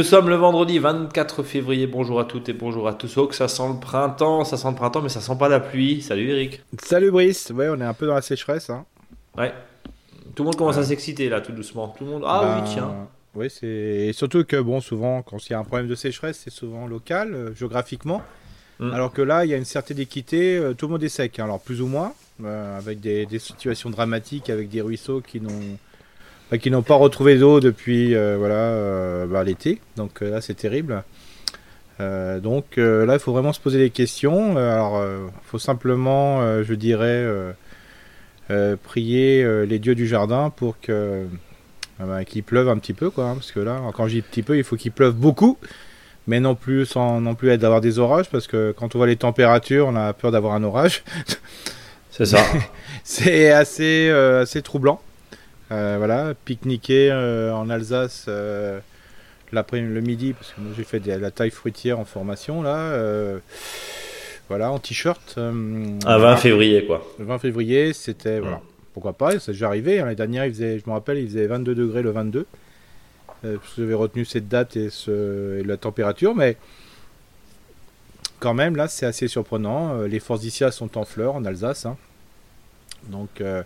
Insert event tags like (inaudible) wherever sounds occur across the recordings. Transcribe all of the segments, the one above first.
Nous sommes le vendredi 24 février. Bonjour à toutes et bonjour à tous. Oh, que ça sent le printemps, ça sent le printemps, mais ça sent pas la pluie. Salut Eric. Salut Brice. Ouais, on est un peu dans la sécheresse. Hein. Ouais. Tout le monde commence à s'exciter là, tout doucement. Tout le monde. Ah oui, Ben, tiens. Oui, c'est et surtout que bon, souvent, quand il y a un problème de sécheresse, c'est souvent local, euh, géographiquement. Mm. Alors que là, il y a une certaine équité. euh, tout le monde est sec. hein. Alors plus ou moins, euh, avec des, des situations dramatiques, avec des ruisseaux qui n'ont bah, qui n'ont pas retrouvé d'eau depuis euh, voilà euh, bah, l'été. Donc euh, là, c'est terrible. Donc là, il faut vraiment se poser des questions. Alors, il faut simplement, je dirais, prier les dieux du jardin pour que bah, qu'il pleuve un petit peu, quoi. hein, parce que là, quand je dis petit peu, il faut qu'il pleuve beaucoup, mais non plus sans non plus être d'avoir des orages, parce que quand on voit les températures, on a peur d'avoir un orage. C'est ça. (laughs) C'est assez, euh, assez troublant. Euh, voilà, pique-niquer euh, en Alsace euh, le midi, parce que moi j'ai fait de la taille fruitière en formation là. voilà, en t-shirt. Un 20 février, quoi. Le 20 février, c'était voilà. Pourquoi pas, arrivé. hein, L'année dernière, il faisait, je me rappelle, il faisait 22 degrés le 22. Euh, parce que j'avais retenu cette date et, ce, et la température, mais quand même, là, c'est assez surprenant. Euh, Les forsythias sont en fleurs en Alsace. hein. Donc, euh,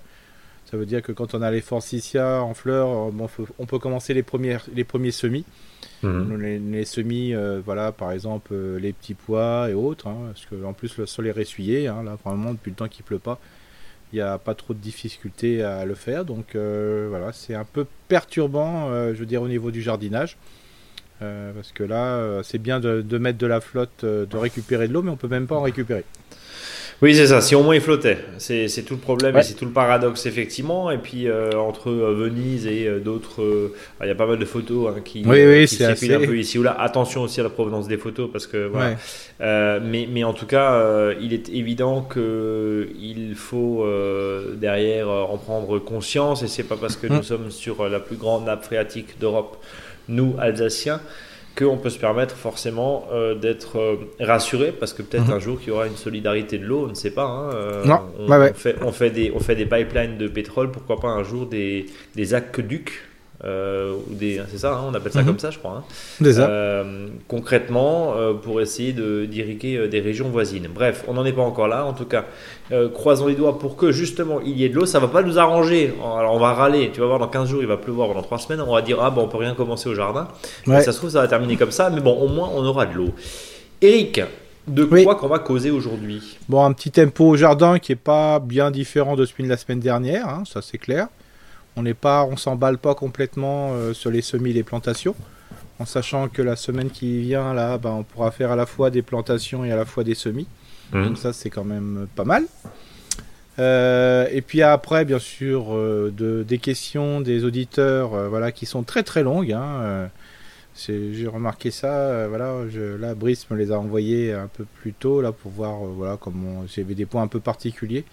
ça veut dire que quand on a les forsythias en fleurs, euh, bon, faut- on peut commencer les, premières, les premiers semis. Mhm. Les, les semis, euh, voilà, par exemple, euh, les petits pois et autres, hein, parce que en plus le sol est ressuyé, hein, là vraiment depuis le temps qu'il pleut pas, il n'y a pas trop de difficultés à le faire, donc euh, voilà, c'est un peu perturbant, je veux dire, au niveau du jardinage, parce que là, c'est bien de, de mettre de la flotte, de récupérer de l'eau, mais on peut même pas en récupérer. Oui, c'est ça. Si au moins il flottait, c'est tout le problème Ouais. et c'est tout le paradoxe effectivement. Et puis euh, entre euh, Venise et euh, d'autres, euh, il y a pas mal de photos hein, qui, Oui, oui, qui c'est circulent assez- un peu ici ou là. Attention aussi à la provenance des photos parce que voilà. Ouais. Euh, mais, mais en tout cas, il est évident que il faut derrière en prendre conscience et c'est pas parce que Mm. nous sommes sur la plus grande nappe phréatique d'Europe, nous Alsaciens, qu'on peut se permettre forcément euh, d'être euh, rassuré parce que peut-être Mhm. un jour qu'il y aura une solidarité de l'eau, on ne sait pas. hein, euh, Non, on, ouais, ouais. on fait, on, fait des, on fait des pipelines de pétrole, pourquoi pas un jour des, des aqueducs. Euh, ou des, c'est ça, hein, on appelle ça Mhm. comme ça, je crois. hein. Euh, concrètement euh, pour essayer de d'irriguer des régions voisines. Bref, on n'en est pas encore là. En tout cas, croisons les doigts pour que justement il y ait de l'eau. Ça va pas nous arranger. Alors on va râler. Tu vas voir dans 15 jours il va pleuvoir pendant 3 semaines. On va dire ah bon on peut rien commencer au jardin. Ouais. Ça se trouve ça va terminer comme ça. Mais bon au moins on aura de l'eau. Eric, de Oui. quoi qu'on va causer aujourd'hui? Bon, un petit tempo au jardin qui est pas bien différent de celui de la semaine dernière, hein, ça c'est clair. On n'est pas, on s'emballe pas complètement euh, sur les semis et les plantations, en sachant que la semaine qui vient là, ben, on pourra faire à la fois des plantations et à la fois des semis. Donc ça c'est quand même pas mal. Euh, et puis après, bien sûr, euh, de, des questions des auditeurs, euh, voilà, qui sont très très longues. hein, euh, J'ai remarqué ça. euh, voilà, je, là, Brice me les a envoyés un peu plus tôt là pour voir, euh, voilà, comment j'avais des points un peu particuliers.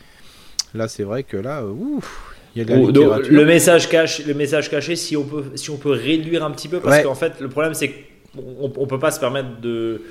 Là, c'est vrai que là, euh, ouf, il y a de la Ou- donc, littérature. le message caché, le message caché, si on peut, si on peut réduire un petit peu, parce Ouais. qu'en fait, le problème c'est qu'on on peut pas se permettre de,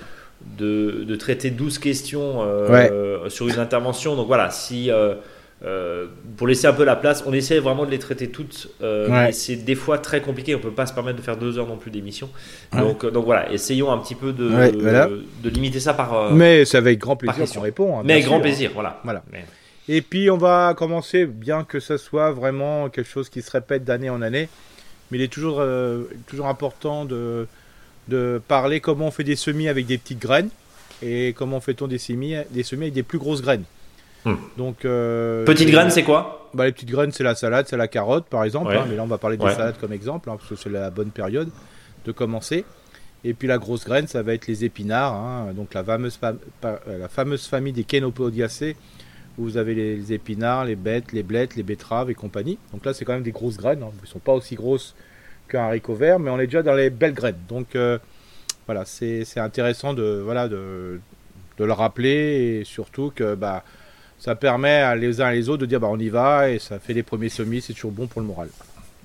de, de traiter 12 questions euh, sur une intervention. Donc voilà, si euh, euh, pour laisser un peu la place, on essaie vraiment de les traiter toutes, Ouais. c'est des fois très compliqué. On peut pas se permettre de faire deux heures non plus d'émission. Donc, donc voilà, essayons un petit peu de, voilà. de limiter ça par. Mais c'est avec grand plaisir qu'on répond. hein, mais avec grand sûr, hein. plaisir, voilà. Voilà. Mais- Et puis on va commencer, bien que ce soit vraiment quelque chose qui se répète d'année en année, mais il est toujours, euh, toujours important de, de parler comment on fait des semis avec des petites graines et comment fait-on des semis, des semis avec des plus grosses graines. Hmm. Donc, euh, Petite c'est- graine, c'est quoi? Bah, Les petites graines, c'est la salade, c'est la carotte par exemple, Ouais. hein, mais là on va parler des Ouais. salades comme exemple, hein, parce que c'est la bonne période de commencer. Et puis la grosse graine, ça va être les épinards, hein, donc la fameuse, euh, la fameuse famille des Kenopodiaceae, où vous avez les, épinards, les bêtes, les blettes, les betteraves et compagnie. Donc là, c'est quand même des grosses graines, hein. ne sont pas aussi grosses qu'un haricot vert, mais on est déjà dans les belles graines. Donc euh, voilà, c'est intéressant de le rappeler et surtout que bah, ça permet à les uns et les autres de dire bah, on y va et ça fait les premiers semis, c'est toujours bon pour le moral.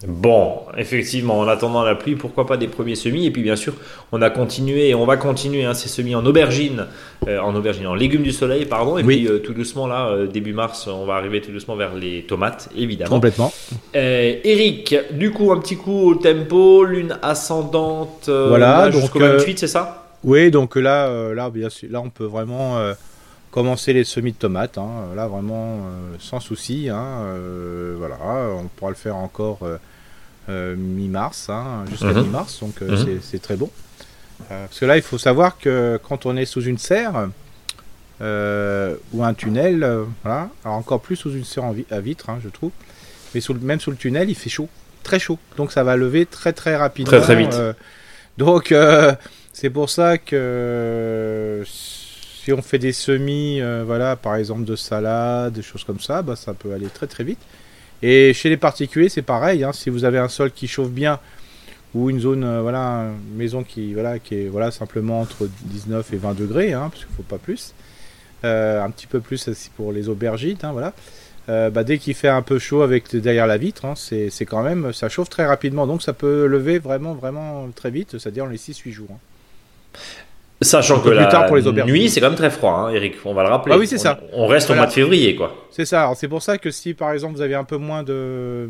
Bon, effectivement, en attendant la pluie, pourquoi pas des premiers semis Et puis bien sûr, on a continué et on va continuer hein, ces semis en aubergine, euh, en aubergine, en légumes du soleil, pardon. Et puis euh, tout doucement là, euh, début mars, on va arriver tout doucement vers les tomates, évidemment. Complètement. Eric, du coup, un petit coup au tempo, lune ascendante. voilà, donc jusqu'au 28, c'est ça? Oui, donc là, là, bien sûr, là, on peut vraiment commencer les semis de tomates. Hein, là, vraiment sans souci. Hein, voilà, on pourra le faire encore euh, mi-mars, hein, jusqu'à mhm. mi-mars, donc euh, mhm. c'est très bon. Euh, parce que là, il faut savoir que quand on est sous une serre ou un tunnel, voilà, alors encore plus sous une serre à vitre, hein, je trouve, mais sous même sous le tunnel, il fait chaud, très chaud, donc ça va lever très très rapidement. Très très vite. donc c'est pour ça que si on fait des semis, voilà, par exemple de salade, des choses comme ça, bah, ça peut aller très très vite. Et chez les particuliers, c'est pareil. Hein, si vous avez un sol qui chauffe bien ou une zone, euh, voilà, une maison qui, voilà, qui est voilà, simplement entre 19 et 20 degrés, hein, parce qu'il faut pas plus. Euh, un petit peu plus pour les aubergines, hein, voilà. Euh, bah, dès qu'il fait un peu chaud avec derrière la vitre, c'est quand même, ça chauffe très rapidement, donc ça peut lever vraiment, vraiment très vite, c'est-à-dire les 6-8 jours. Sachant que la tard pour les nuit, c'est quand même très froid, hein, Eric. On va le rappeler. Ah oui, c'est ça. On reste au mois de février, quoi. C'est ça. C'est pour ça que si, par exemple, vous avez un peu moins de,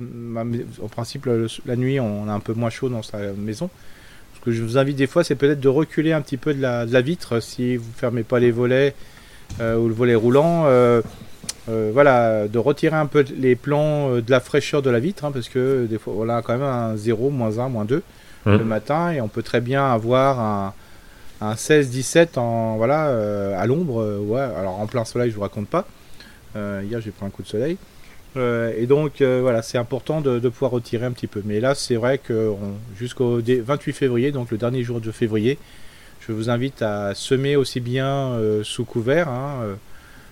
en principe, la nuit, on a un peu moins chaud dans sa maison. Ce que je vous invite des fois, c'est peut-être de reculer un petit peu de la, vitre si vous fermez pas les volets euh, ou le volet roulant. Euh, euh, voilà, de retirer un peu les plans de la fraîcheur de la vitre, hein, parce que des fois, on a quand même un 0, moins 1, moins 2 hum. le matin, et on peut très bien avoir un un 16-17 en voilà euh, à l'ombre euh, ouais alors en plein soleil je vous raconte pas. Euh, hier j'ai pris un coup de soleil. Et donc voilà c'est important de, pouvoir retirer un petit peu. Mais là c'est vrai que jusqu'au 28 février donc le dernier jour de février je vous invite à semer aussi bien sous couvert hein,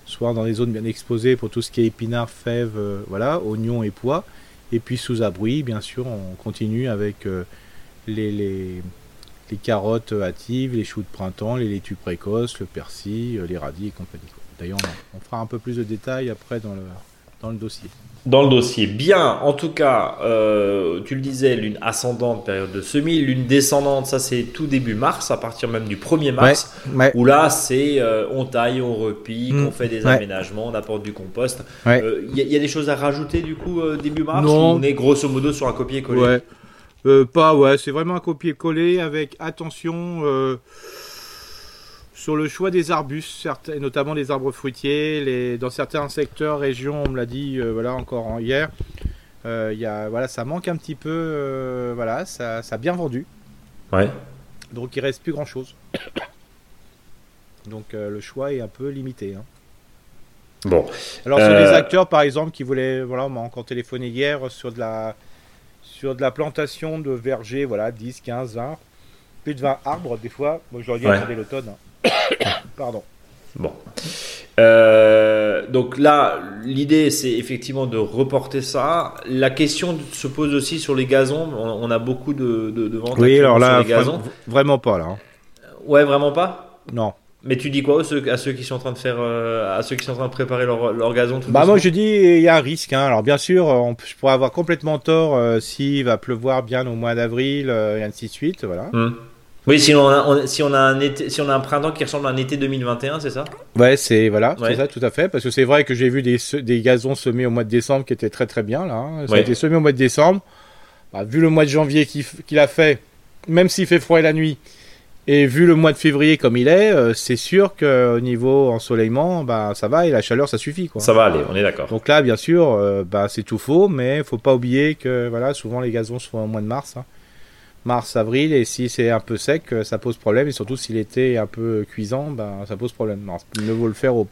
soit dans des zones bien exposées pour tout ce qui est épinards fèves voilà oignons et pois. Et puis sous abri bien sûr on continue avec les les carottes hâtives, les choux de printemps, les laitues précoces, le persil, euh, les radis et compagnie. D'ailleurs, on, fera un peu plus de détails après dans le, dans le dossier. Dans le dossier, bien. En tout cas, euh, tu le disais, lune ascendante, période de semis, lune descendante, ça c'est tout début mars, à partir même du 1er mars, où là c'est euh, on taille, on repique, mm. on fait des aménagements, on apporte du compost. Il y, a des choses à rajouter du coup début mars non. on est grosso modo sur un copier-coller? Euh, pas, ouais, c'est vraiment un copier-coller avec attention euh, sur le choix des arbustes, notamment les arbres fruitiers. Les, dans certains secteurs, régions, on me l'a dit euh, voilà, encore hier, y a, voilà, ça manque un petit peu, voilà, ça, ça a bien vendu. Ouais. Donc il reste plus grand-chose. Donc le choix est un peu limité. Hein. Bon. Alors sur des acteurs, par exemple, qui voulaient, voilà, on m'a encore téléphoné hier sur de la sur de la plantation de vergers, voilà, 10, 15, 20, plus de 20 arbres des fois. Moi, je leur dis, attendez l'automne. Hein. (coughs) Pardon. Bon. Euh, donc là, l'idée, c'est effectivement de reporter ça. La question se pose aussi sur les gazons. On, a beaucoup de, de, ventes oui, alors là, sur les gazons. Vraiment pas là. Hein. Ouais, vraiment pas? Non. Mais tu dis quoi à ceux qui sont en train de faire, euh, à ceux qui sont en train de préparer leur, leur gazon tout Bah moi je dis il y a un risque. Hein. Alors bien sûr, on, je pourrais avoir complètement tort euh, s'il va pleuvoir bien au mois d'avril euh, et ainsi de suite, voilà. Oui, si on, a, si on a un été, si on a un printemps qui ressemble à un été 2021, c'est ça? Ouais, c'est voilà, c'est ça, tout à fait. Parce que c'est vrai que j'ai vu des, des gazons semés au mois de décembre qui étaient très très bien là. Hein. Ça a été semé au mois de décembre. Bah, vu le mois de janvier qu'il a fait, même s'il fait froid la nuit, et vu le mois de février comme il est, euh, c'est sûr qu'au niveau ensoleillement, bah, ça va et la chaleur, ça suffit. Quoi. Ça va aller, on est d'accord. Donc là, bien sûr, euh, bah, c'est tout faux, mais il faut pas oublier que voilà, souvent les gazons sont au mois de mars. Hein. Mars, avril, et si c'est un peu sec, euh, ça pose problème, et surtout si l'été est un peu cuisant, bah, ça pose problème. Alors, il vaut le faire au.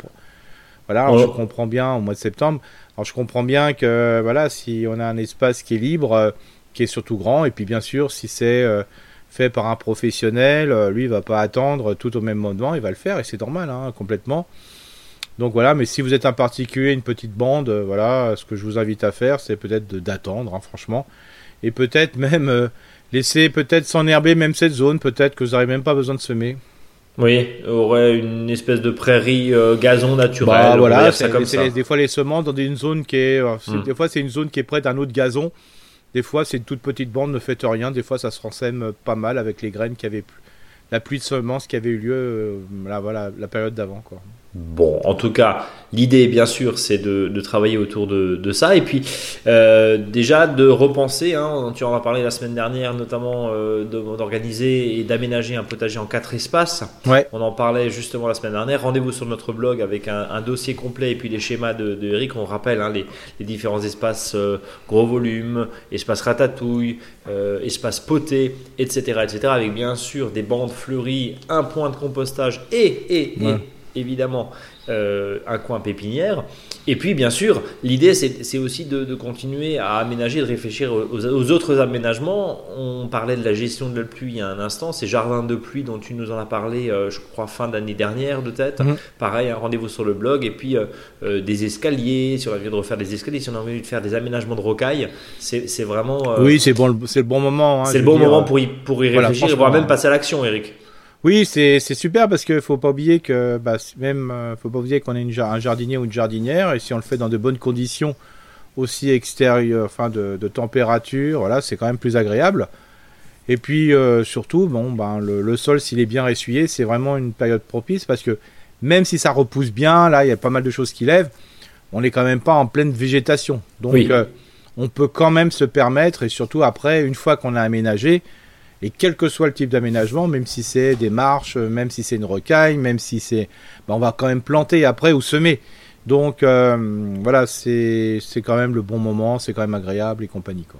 Voilà, alors je comprends bien au mois de septembre. Alors je comprends bien que voilà, si on a un espace qui est libre, qui est surtout grand, et puis bien sûr, si c'est fait par un professionnel, euh, lui il va pas attendre tout au même moment, il va le faire et c'est normal, hein, complètement. Donc voilà, mais si vous êtes un particulier, une petite bande, euh, voilà, ce que je vous invite à faire, c'est peut-être d'attendre, hein, franchement, et peut-être même euh, laisser peut-être s'enherber même cette zone, peut-être que vous n'aurez même pas besoin de semer. Oui, aurait une espèce de prairie gazon naturel. Bah, voilà, ça comme ça. des fois les semences dans une zone qui est, hmm. des fois c'est une zone qui est près d'un autre gazon Des fois, c'est une toute petite bande, ne faites rien. Des fois, ça se rensème pas mal avec les graines qui avaient la pluie de semences qui avait eu lieu euh, là, voilà, la période d'avant. Quoi. Bon, en tout cas, l'idée, bien sûr, c'est de, travailler autour de, ça. Et puis, euh, déjà, de repenser, hein, tu en as parlé la semaine dernière, notamment euh, d'organiser et d'aménager un potager en quatre espaces. Ouais. On en parlait justement la semaine dernière. Rendez-vous sur notre blog avec un, dossier complet et puis les schémas de, Eric. On rappelle hein, les, différents espaces euh, gros volume, espace ratatouille, espace poté, etc., etc. Avec bien sûr des bandes fleuries, un point de compostage et, et, et évidemment euh, un coin pépinière. Et puis, bien sûr, l'idée, c'est aussi de, continuer à aménager, de réfléchir aux, autres aménagements. On parlait de la gestion de la pluie il y a un instant, ces jardins de pluie dont tu nous en as parlé, euh, je crois, fin d'année dernière de tête. Mhm. Pareil, un rendez-vous sur le blog. Et puis, euh, des escaliers, si on a envie de refaire des escaliers, si on a envie de faire des aménagements de rocailles, c'est vraiment... oui, c'est bon, le bon moment. Hein, c'est le bon moment pour y, pour y réfléchir, voire même passer à l'action, Eric. Oui, c'est super parce qu'il faut pas oublier que bah, même euh, faut pas oublier qu'on est un jardinier ou une jardinière et si on le fait dans de bonnes conditions aussi extérieures, enfin de, température, voilà, c'est quand même plus agréable. Et puis euh, surtout, bon, ben le, sol s'il est bien essuyé, c'est vraiment une période propice parce que même si ça repousse bien, là il y a pas mal de choses qui lèvent, on n'est quand même pas en pleine végétation. Donc euh, on peut quand même se permettre et surtout après, une fois qu'on a aménagé, et quel que soit le type d'aménagement, même si c'est des marches, même si c'est une rocaille, même si c'est... Ben, on va quand même planter après ou semer. Donc euh, voilà, c'est quand même le bon moment, c'est quand même agréable et compagnie. Quoi.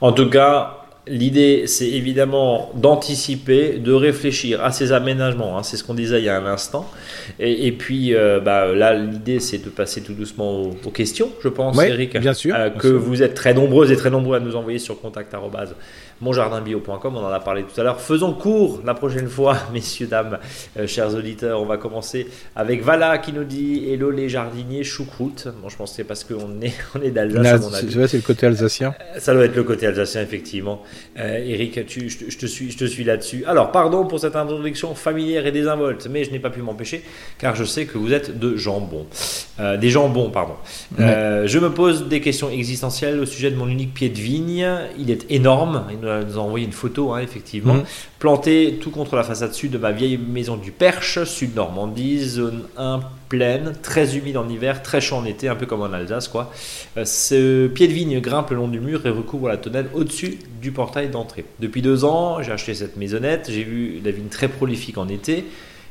En tout cas, L'idée, c'est évidemment d'anticiper, de réfléchir à ces aménagements. Hein. c'est ce qu'on disait il y a un instant. Et, puis, euh, bah, là, l'idée, c'est de passer tout doucement aux, questions, je pense, Eric. Bien sûr. Euh, que vous êtes très nombreux et très nombreux à nous envoyer sur contact monjardinbio.com, on en a parlé tout à l'heure. Faisons court la prochaine fois, (laughs) messieurs, dames, euh, chers auditeurs. On va commencer avec Vala qui nous dit Hello les jardiniers, choucroute. Bon, je pense que c'est parce qu'on est, (laughs) on est d'Alsace, C'est le côté alsacien. Euh, ça doit être le côté alsacien, effectivement. Euh, Eric, tu, je, te suis, je te suis là-dessus. Alors, pardon pour cette introduction familière et désinvolte, mais je n'ai pas pu m'empêcher car je sais que vous êtes de jambon. des jambons, pardon. je me pose des questions existentielles au sujet de mon unique pied de vigne. Il est énorme nous a envoyé une photo, hein, effectivement. Mhm. Planté tout contre la façade sud de ma vieille maison du Perche, sud Normandie, zone 1 pleine, très humide en hiver, très chaud en été, un peu comme en Alsace, quoi. Euh, ce pied de vigne grimpe le long du mur et recouvre la tonnelle au-dessus du portail d'entrée. Depuis deux ans, j'ai acheté cette maisonnette, j'ai vu la vigne très prolifique en été,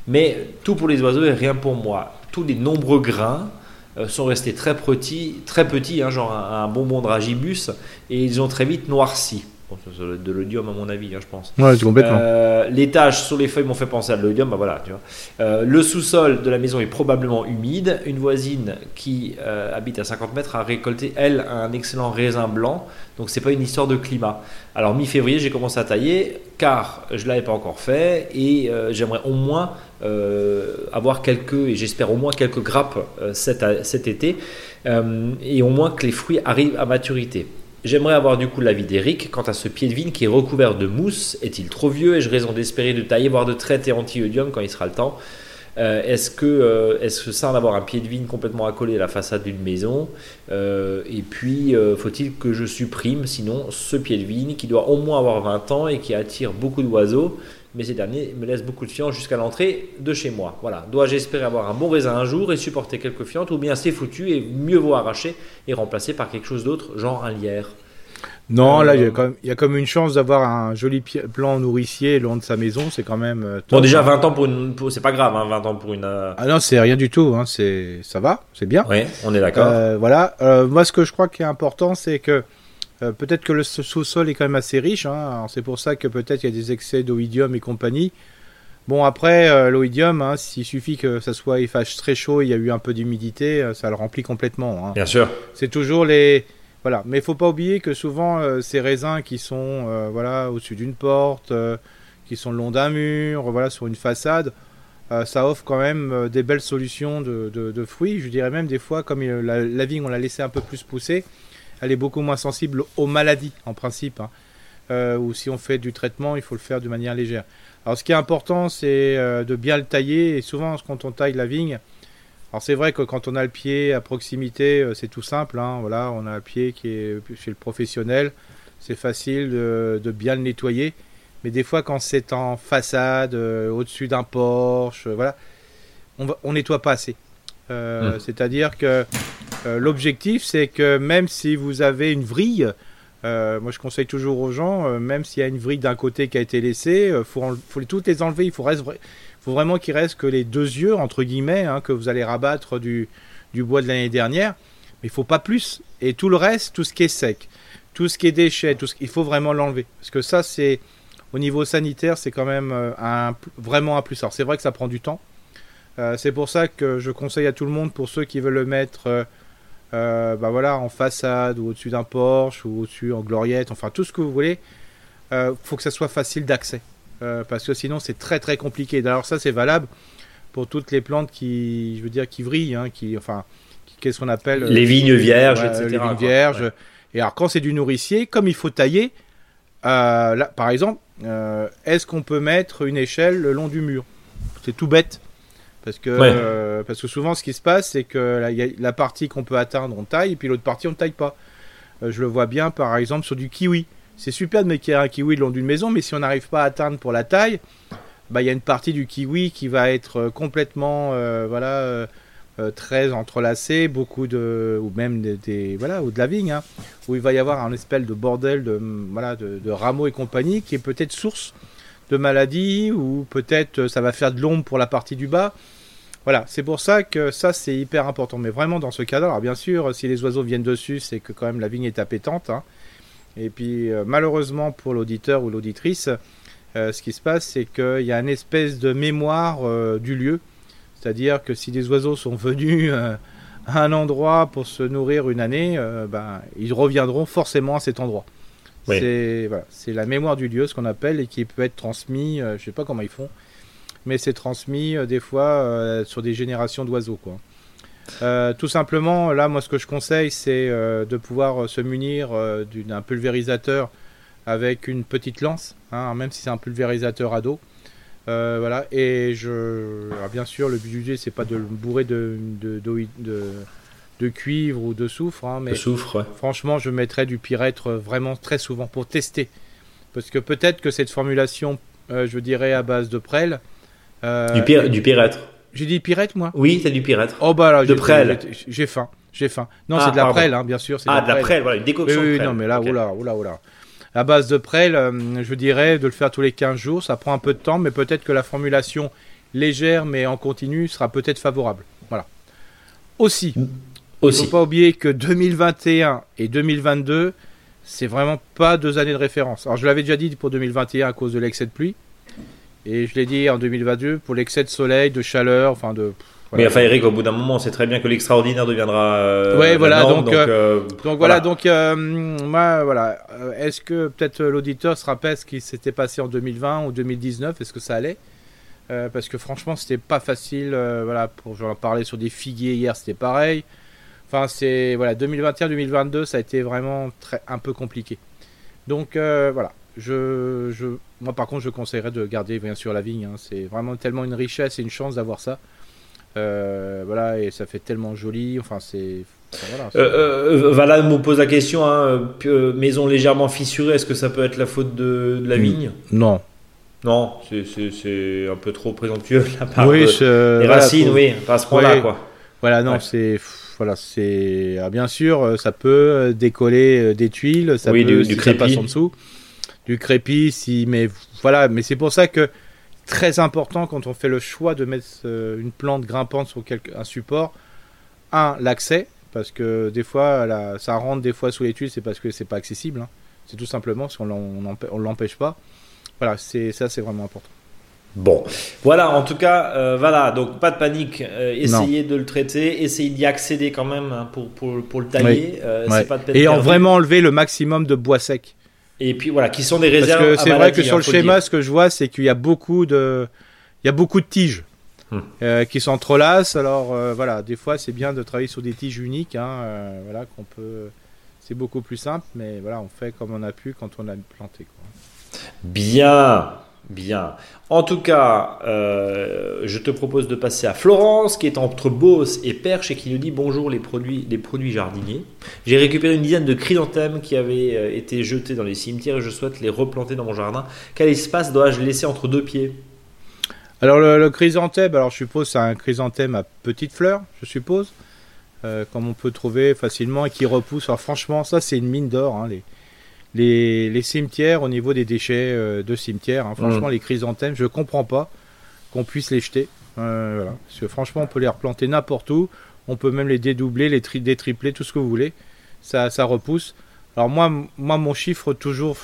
mais tout pour les oiseaux et rien pour moi. Tous les nombreux grains euh, sont restés très petits, très petits hein, genre un, un bonbon de ragibus, et ils ont très vite noirci de l'odium à mon avis, hein, je pense. Ouais, complètement. Euh, les taches sur les feuilles m'ont fait penser à l'odium, bah voilà, tu vois. Euh, le sous-sol de la maison est probablement humide. Une voisine qui euh, habite à 50 mètres a récolté, elle, un excellent raisin blanc. Donc c'est pas une histoire de climat. Alors mi-février, j'ai commencé à tailler car je l'avais pas encore fait et j'aimerais au moins avoir quelques, et j'espère au moins quelques grappes cet, cet été et au moins que les fruits arrivent à maturité. J'aimerais avoir du coup l'avis d'Eric quant à ce pied de vigne qui est recouvert de mousse. Est-il trop vieux? Ai-je raison d'espérer de tailler, voire de traiter anti-odium quand il sera le temps? Euh, Est-ce que, euh, est-ce que d'avoir un pied de vigne complètement accolé à la façade d'une maison euh, Et puis, faut-il que je supprime sinon ce pied de vigne qui doit au moins avoir 20 ans et qui attire beaucoup d'oiseaux? Mais ces derniers me laissent beaucoup de fientes jusqu'à l'entrée de chez moi. Voilà. Dois-je espérer avoir un bon raisin un jour et supporter quelques fientes, ou bien c'est foutu et mieux vaut arracher et remplacer par quelque chose d'autre, genre un lierre? Non, là, il y, a comme, il y a comme une chance d'avoir un joli plan nourricier long de sa maison, c'est quand même. Euh, bon, déjà, 20 ans pour une. c'est pas grave, hein, 20 ans pour une. Euh, ah non, c'est rien du tout, hein, c'est, ça va, c'est bien. Oui, on est d'accord. Euh, voilà. moi, ce que je crois qui est important, c'est que euh, peut-être que le sous-sol est quand même assez riche, hein. c'est pour ça que peut-être il y a des excès d'oïdium et compagnie. Bon après euh, l'oïdium, hein, s'il suffit que ça soit il fasse très chaud, il y a eu un peu d'humidité, euh, ça le remplit complètement. Hein. Bien sûr. C'est toujours les voilà, mais il faut pas oublier que souvent ces raisins qui sont voilà au-dessus d'une porte, qui sont le long d'un mur, voilà sur une façade, ça offre quand même des belles solutions de, fruits. Je dirais même des fois comme la, la vigne on l'a laissé un peu plus pousser elle est beaucoup moins sensible aux maladies en principe. Hein. Euh, ou si on fait du traitement, il faut le faire de manière légère. Alors ce qui est important, c'est euh, de bien le tailler. Et souvent, quand on taille la vigne, Alors c'est vrai que quand on a le pied à proximité, euh, c'est tout simple. Hein, voilà, on a un pied qui est chez le professionnel, c'est facile de, bien le nettoyer. Mais des fois, quand c'est en façade, au-dessus d'un Porsche, voilà, on, on nettoie pas assez. Hmm. C'est-à-dire que l'objectif, c'est que même si vous avez une vrille, moi je conseille toujours aux gens, même s'il y a une vrille d'un côté qui a été laissée, il faut, faut, toutes les enlever. Il faut vraiment qu'il reste que les deux yeux, entre guillemets, hein, que vous allez rabattre du, du bois de l'année dernière. Mais il faut pas plus. Et tout le reste, tout ce qui est sec, tout ce qui est tout ce... il faut vraiment l'enlever. Parce que ça, c'est au niveau sanitaire, c'est quand même euh, un, vraiment un plus. Alors c'est vrai que ça prend du temps. Euh, c'est pour ça que je conseille à tout le monde, pour ceux qui veulent le mettre euh, bah voilà, en façade ou au-dessus d'un Porsche ou au-dessus en gloriette, enfin tout ce que vous voulez, il faut que ça soit facile d'accès. Euh, parce que sinon c'est très très compliqué. Alors ça c'est valable pour toutes les plantes qui, je veux dire, qui vrillent, hein, qui, enfin, qu'est-ce qu'on appelle Les vignes vierges, etc. Les vignes vierges. Et alors quand c'est du nourricier, comme il faut tailler, euh, là, par exemple, euh, est-ce qu'on peut mettre une échelle le long du mur? C'est tout bête. Parce que, parce que souvent, ce qui se passe, c'est que la, la partie qu'on peut atteindre, on taille, et puis l'autre partie, on ne taille pas. je le vois bien, par exemple, sur du kiwi c'est super de mettre un kiwi le long d'une maison, mais si on n'arrive pas à atteindre pour la taille, bah il y a une partie du kiwi qui va être euh, complètement euh, voilà euh, très entrelacée, beaucoup de ou même des, voilà ou de la vigne, hein, où il va y avoir un espèce de bordel de voilà de, rameaux et compagnie qui est peut-être source de maladie ou peut-être ça va faire de l'ombre pour la partie du bas. Voilà, c'est pour ça que ça c'est hyper important. Mais vraiment dans ce cas-là, alors bien sûr, si les oiseaux viennent dessus, c'est que quand même la vigne est appétante. Hein. Et puis euh, malheureusement pour l'auditeur ou l'auditrice, euh, ce qui se passe, c'est qu'il y a une espèce de mémoire euh, du lieu. C'est-à-dire que si des oiseaux sont venus à un endroit pour se nourrir une année, ben, ils reviendront forcément à cet endroit. C'est la mémoire du lieu, ce qu'on appelle, et qui peut être transmis, je ne sais pas comment ils font, mais c'est transmis des fois sur des générations d'oiseaux. quoi. Euh, tout simplement, là, moi, ce que je conseille, c'est euh, de pouvoir euh, se munir d'un pulvérisateur avec une petite lance, hein, même si c'est un pulvérisateur à dos. voilà, et je. bien sûr, le jeu, c'est pas de le bourrer de, de, de, cuivre ou de soufre, hein, mais soufre, franchement, je mettrais du pyrètre vraiment très souvent pour tester. Parce que peut-être que cette formulation, je dirais à base de prêle. Du, du pyrètre j'ai dit pirette, moi? Oui, c'est du pirate. Oh, bah là, de prêle. J'ai faim. J'ai faim. Non, c'est ah, de la prêle, hein, bien sûr. Ah, de la prêle, voilà, une décoction. Oui, oui, non, mais là, oula, oula, oula. À base de prêle, euh, je dirais de le faire tous les 15 jours. Ça prend un peu de temps, mais peut-être que la formulation légère, mais en continu, sera peut-être favorable. Voilà. Aussi, Aussi. il ne faut pas oublier que 2021 et 2022, c'est vraiment pas deux années de référence. Alors, je l'avais déjà dit pour 2021 à cause de l'excès de pluie. Et je l'ai dit en 2022 pour l'excès de soleil, de chaleur, enfin de. Mais enfin, Eric, au bout d'un moment, c'est très bien que l'extraordinaire deviendra. Euh, ouais, voilà. donc, euh, euh, donc, voilà. Donc, moi, voilà. Est-ce que peut-être l'auditeur se rappelle ce qui s'était passé en 2020 ou 2019 Est-ce que ça allait? Parce que franchement, c'était pas facile. voilà, pour j'en parlais sur des figuiers hier, c'était pareil. Enfin, c'est voilà, 2021-2022, ça a été vraiment très un peu compliqué. Donc voilà, je, je, moi, par contre, je conseillerais de garder bien sûr la vigne. Hein. C'est vraiment tellement une richesse et une chance d'avoir ça. Euh, voilà, et ça fait tellement joli. Enfin, c'est. voilà, euh, euh, me pose la question hein, maison légèrement fissurée, est-ce que ça peut être la faute de, la vigne? Non. Non, c'est un peu trop présomptueux la part oui, des racines, oui, pas à ce point-là, quoi. Voilà, non, c'est voilà, c'est ah, bien sûr, ça peut décoller des tuiles, ça peut du, du si passe en dessous du crépi, si, mais voilà, mais c'est pour ça que très important quand on fait le choix de mettre euh, une plante grimpante sur un support, un l'accès parce que des fois ça rentre des fois sous les tuiles, c'est parce que c'est pas accessible. Hein. C'est tout simplement si on ne l'empêche pas. Voilà, c'est ça, c'est vraiment important. Bon, voilà, en tout cas, euh, voilà, donc pas de panique, euh, essayez de le traiter, essayez d'y accéder quand même hein, pour, pour, pour, le tailler. Et en vraiment enlever le maximum de bois sec. Et puis voilà, qui sont des réserves. Parce que c'est vrai que sur le schéma, ce que je vois, c'est qu'il y a beaucoup de, il y a beaucoup de tiges hmm. euh, qui s'entrelacent. Alors euh, voilà, des fois, c'est bien de travailler sur des tiges uniques. Hein, euh, voilà, qu'on peut. C'est beaucoup plus simple, mais voilà, on fait comme on a pu quand on a planté. Quoi. Bien. Bien. En tout cas, euh, je te propose de passer à Florence, qui est entre Beauce et Perche, et qui nous dit bonjour les produits, jardiniers. J'ai récupéré une dizaine de chrysanthèmes qui avaient euh, été jetés dans les cimetières et je souhaite les replanter dans mon jardin. Quel espace dois-je laisser entre deux pieds? Alors le, chrysanthème, alors je suppose c'est un chrysanthème à petites fleurs, je suppose, euh, comme on peut trouver facilement et qui repousse. Alors franchement, ça c'est une mine d'or. Hein, les, les, cimetières au niveau des déchets euh, de cimetières. Hein. Franchement, mm. les chrysanthèmes, je comprends pas qu'on puisse les jeter. Euh, Parce que franchement, on peut les replanter n'importe où. On peut même les dédoubler, les détripler, tout ce que vous voulez. Ça, ça repousse. Alors moi, moi, mon chiffre toujours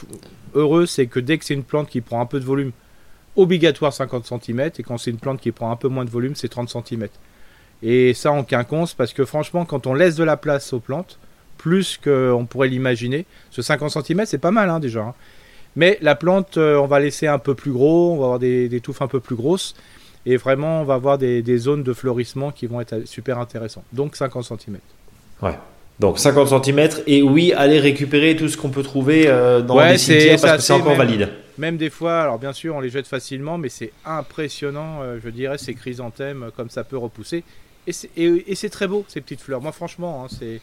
heureux, c'est que dès que c'est une plante qui prend un peu de volume, obligatoire 50 cm, et quand c'est une plante qui prend un peu moins de volume, c'est 30 cm. Et ça en quinconce, parce que franchement, quand on laisse de la place aux plantes, plus qu'on pourrait l'imaginer. Ce 50 cm, c'est pas mal hein, déjà. Hein. Mais la plante, euh, on va laisser un peu plus gros, on va avoir des, touffes un peu plus grosses. Et vraiment, on va avoir des, zones de fleurissement qui vont être super intéressantes. Donc 50 cm. Ouais. Donc 50 cm. Et oui, aller récupérer tout ce qu'on peut trouver euh, dans les cimetières parce que c'est encore valide. Même des fois, alors bien sûr, on les jette facilement, mais c'est impressionnant, euh, je dirais, ces chrysanthèmes, comme ça peut repousser. Et c'est très beau, ces petites fleurs. Moi, franchement, hein, c'est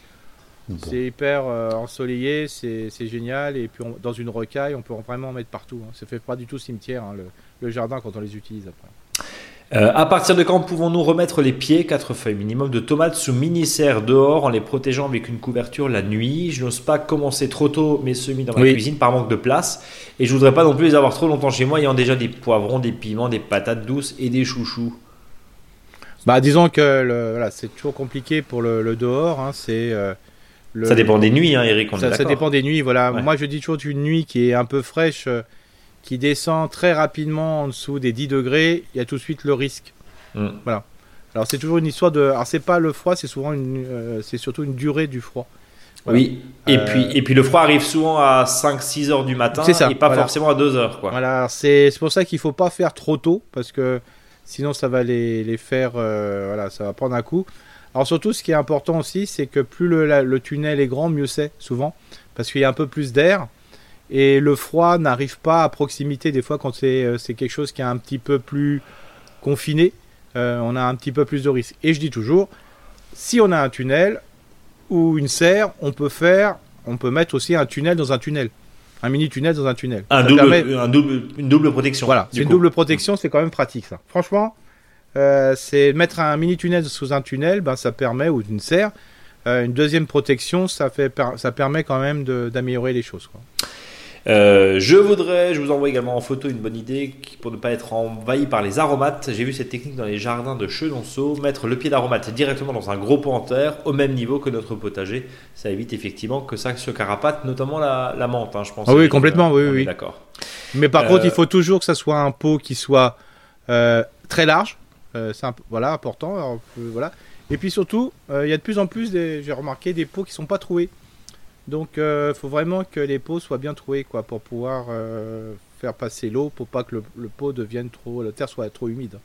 c'est hyper euh, ensoleillé, c'est génial. Et puis dans une rocaille, on peut vraiment en mettre partout. Hein. Ça fait pas du tout cimetière, hein, le, jardin, quand on les utilise après. Euh, à partir de quand pouvons-nous remettre les pieds, quatre feuilles minimum de tomates sous mini-serre dehors en les protégeant avec une couverture la nuit Je n'ose pas commencer trop tôt mes semis dans ma cuisine par manque de place et je voudrais pas non plus les avoir trop longtemps chez moi ayant déjà des poivrons, des piments, des patates douces et des chouchous. Bah disons que voilà, c'est toujours compliqué pour le, dehors. Hein, c'est euh, ça dépend des nuits, hein, Eric. ça, ça, dépend des nuits. Voilà. Moi, je dis toujours une nuit qui est un peu fraîche, euh, qui descend très rapidement en dessous des 10 degrés, il y a tout de suite le risque. Mm. Voilà. Alors c'est toujours une histoire de. Alors c'est pas le froid, c'est souvent une, euh, c'est surtout une durée du froid. Oui. Et euh, puis et puis le froid arrive souvent à 5-6 heures du matin ça, et pas forcément à 2 heures. Quoi. Voilà. C'est pour ça qu'il faut pas faire trop tôt parce que sinon ça va les, les faire. voilà, ça va prendre un coup. Alors surtout, ce qui est important aussi, c'est que plus le, tunnel est grand, mieux c'est souvent, parce qu'il y a un peu plus d'air. Et le froid n'arrive pas à proximité des fois quand c'est euh, quelque chose qui est un petit peu plus confiné. Euh, on a un petit peu plus de risque. Et je dis toujours, si on a un tunnel ou une serre, on peut faire, on peut mettre aussi un tunnel dans un tunnel. Un mini tunnel dans un tunnel. Un double, une double protection. Voilà, c'est une double protection, c'est quand même pratique ça. Franchement, euh, c'est mettre un mini tunnel sous un tunnel, ben, ça permet, ou une serre, euh, une deuxième protection, ça, fait, ça permet quand même d'améliorer les choses. Euh, je voudrais, je vous envoie également en photo une bonne idée pour ne pas être envahi par les aromates. J'ai vu cette technique dans les jardins de Chenonceau, mettre le pied d'aromate directement dans un gros pot en terre au même niveau que notre potager. Ça évite effectivement que ça se carapate, notamment la, menthe, hein, je pense. Ah oui, complètement, oui, oui. D'accord. Mais par contre, il faut toujours que ça soit un pot qui soit très large, euh, c'est voilà, important. Euh, voilà. Et puis surtout, euh, il y a de plus en plus, j'ai remarqué, des pots qui sont pas troués. Donc il faut vraiment que les pots soient bien troués quoi, pour pouvoir faire passer l'eau, pour pas que le, pot devienne trop, la terre soit trop humide.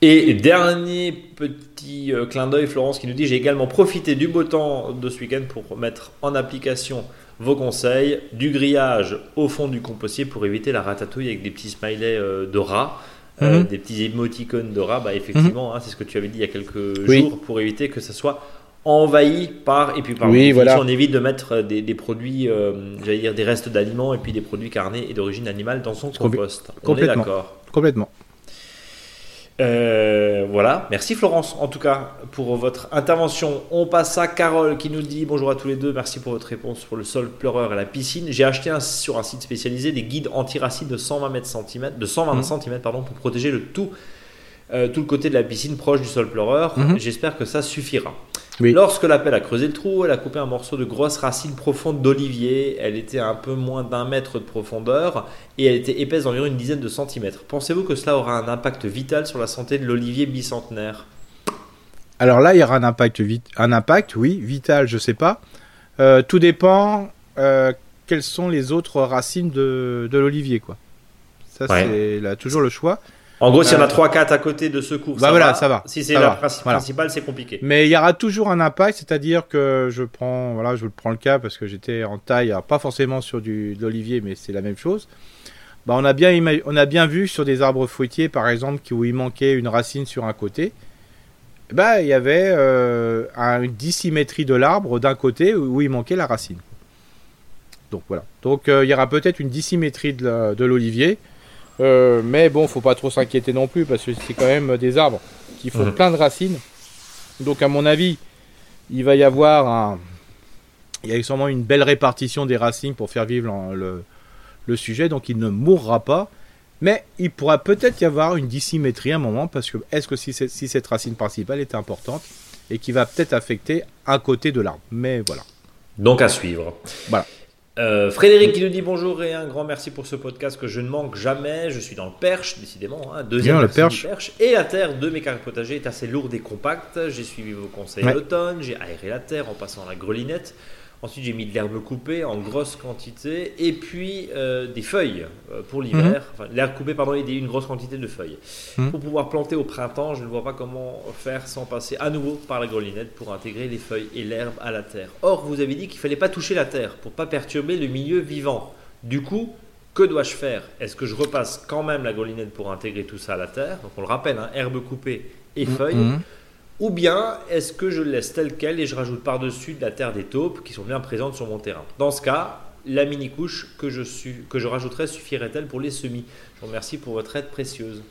Et dernier petit clin d'œil, Florence qui nous dit J'ai également profité du beau temps de ce week-end pour mettre en application vos conseils, du grillage au fond du compostier pour éviter la ratatouille avec des petits smileys de rats. Euh, mhm. des petits émoticônes de rat, bah, effectivement, mhm. hein, c'est ce que tu avais dit il y a quelques jours, pour éviter que ça soit envahi par et puis par oui, voilà. on évite de mettre des, produits euh, j'allais dire des restes d'aliments et puis des produits carnés et d'origine animale dans son compost on est d'accord complètement euh, voilà, merci Florence en tout cas pour votre intervention. On passe à Carole qui nous dit bonjour à tous les deux, merci pour votre réponse pour le sol pleureur et la piscine. J'ai acheté sur un site spécialisé des guides anti-racines de 120 cm, de 120 cm pardon, pour protéger le tout, euh, tout le côté de la piscine proche du sol pleureur. Mhm. J'espère que ça suffira. Lorsque l'appel a creusé le trou, elle a coupé un morceau de grosse racine profonde d'olivier. Elle était à un peu moins d'un mètre de profondeur et elle était épaisse d'environ une dizaine de centimètres. Pensez-vous que cela aura un impact vital sur la santé de l'olivier bicentenaire? Alors là, il y aura un impact, un impact oui, vital, je sais pas. Euh, tout dépend euh, quelles sont les autres racines de, l'olivier, quoi. Ça, c'est là, toujours le choix. En gros, s'il y en a 3-4 à côté de secours, bah ça, voilà, va. ça va. Si c'est la principale, c'est compliqué. Mais il y aura toujours un impact, c'est-à-dire que je prends, voilà, je prends le cas parce que j'étais en taille, pas forcément sur du, de l'olivier, mais c'est la même chose. bah, on, a bien on a bien vu sur des arbres fruitiers, par exemple, où il manquait une racine sur un côté, bah, il y avait euh, une dissymétrie de l'arbre d'un côté où il manquait la racine. Donc voilà. Donc euh, il y aura peut-être une dissymétrie de l'olivier. Euh, mais bon, faut pas trop s'inquiéter non plus parce que c'est quand même des arbres qui font mhm. plein de racines. Donc à mon avis, il va y avoir un, il y a sûrement une belle répartition des racines pour faire vivre le, le sujet, donc il ne mourra pas. Mais il pourra peut-être y avoir une dissymétrie à un moment, parce que est-ce que si, si, cette racine principale est importante, et qui va peut-être affecter un côté de l'arbre. Mais voilà. Donc à suivre. Voilà. Euh, Frédéric qui nous dit bonjour et un grand merci pour ce podcast que je ne manque jamais. Je suis dans le Perche, décidément. Hein, deuxième le perche. Et la terre de mes carrés potagers est assez lourde et compacte. J'ai suivi vos conseils d'automne, j'ai aéré la terre en passant la grelinette. Ensuite, j'ai mis de l'herbe coupée en grosse quantité et puis euh, des feuilles euh, pour l'hiver. Mhm. Enfin, l'herbe coupée, pardon, et une grosse quantité de feuilles. Mhm. Pour pouvoir planter au printemps, je ne vois pas comment faire sans passer à nouveau par la grelinette pour intégrer les feuilles et l'herbe à la terre. Or, vous avez dit qu'il fallait pas toucher la terre pour pas perturber le milieu vivant. Du coup, que dois-je faire? Est-ce que je repasse quand même la grelinette pour intégrer tout ça à la terre? Donc, on le rappelle, hein, herbe coupée et mhm. feuilles. Ou bien est-ce que je le laisse tel quel et je rajoute par-dessus de la terre des taupes qui sont bien présentes sur mon terrain? Dans ce cas, la mini-couche que je, que je rajouterai suffirait-elle pour les semis? Je vous remercie pour votre aide précieuse.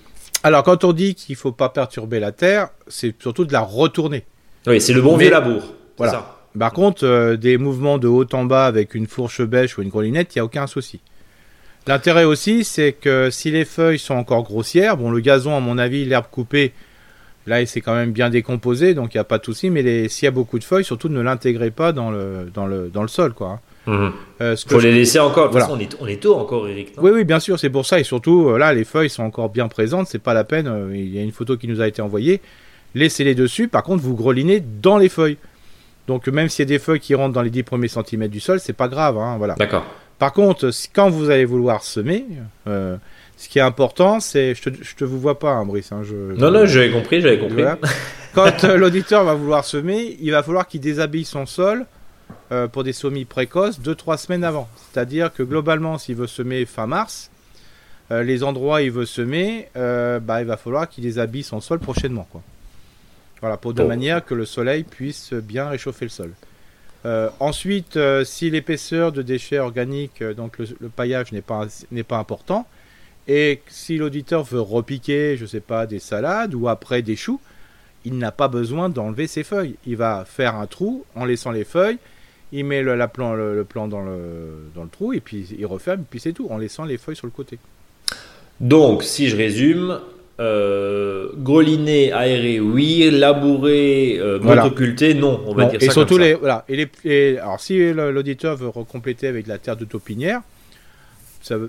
Alors, quand on dit qu'il ne faut pas perturber la terre, c'est surtout de la retourner. Oui, c'est le bon vieux labour. Voilà. Par contre, euh, des mouvements de haut en bas avec une fourche bêche ou une grelinette, il n'y a aucun souci. L'intérêt aussi, c'est que si les feuilles sont encore grossières, bon, le gazon, à mon avis, l'herbe coupée, Là, il s'est quand même bien décomposé, donc il n'y a pas de souci. Mais s'il y a beaucoup de feuilles, surtout ne l'intégrez pas dans le, dans, le, dans le sol. quoi. Mmh. faut les laisser encore. De on, est, on est tôt encore, Eric. oui, oui, bien sûr, c'est pour ça. Et surtout, euh, là, les feuilles sont encore bien présentes. C'est pas la peine. Euh, il y a une photo qui nous a été envoyée. Laissez-les dessus. Par contre, vous grelinez dans les feuilles. Donc, même s'il y a des feuilles qui rentrent dans les 10 premiers centimètres du sol, c'est pas grave. Hein, voilà. D'accord. Par contre, quand vous allez vouloir semer, ce qui est important, c'est. Je te, te vous vois pas, hein, Brice. Hein, je, non, non, j'avais compris, j'avais compris. Quand euh, l'auditeur va vouloir semer, il va falloir qu'il déshabille son sol euh, pour des semis précoces 2-3 semaines avant. C'est-à-dire que globalement, s'il veut semer fin mars, euh, les endroits où il veut semer, bah, il va falloir qu'il déshabille son sol prochainement. Quoi. Voilà, pour de manière que le soleil puisse bien réchauffer le sol. ensuite, si l'épaisseur de déchets organiques, donc le, le paillage n'est pas, n'est pas important, et si l'auditeur veut repiquer, je sais pas, des salades ou après des choux, il n'a pas besoin d'enlever ses feuilles. Il va faire un trou en laissant les feuilles, il met le, la plan, le, plan dans le, dans le trou et puis il referme, puis c'est tout, en laissant les feuilles sur le côté. Donc, si je résume, euh, greliner, aérer, oui, labourer, euh, non, on va dire et ça surtout comme Les, voilà, et les, alors si l'auditeur veut recompléter avec la terre de taupinière,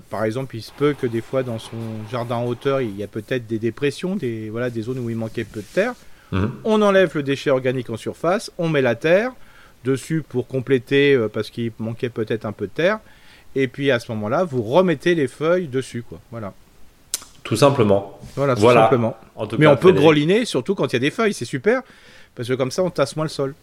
par exemple, il se peut que des fois dans son jardin en hauteur, il y a peut-être des dépressions, des, voilà, des zones où il manquait peu de terre. Mhm. On enlève le déchet organique en surface, on met la terre dessus pour compléter euh, parce qu'il manquait peut-être un peu de terre. Et puis à ce moment-là, vous remettez les feuilles dessus, quoi. Voilà. Tout simplement. Voilà, tout simplement. Mais on peut groliner, surtout quand il y a des feuilles, c'est super, parce que comme ça, on tasse moins le sol.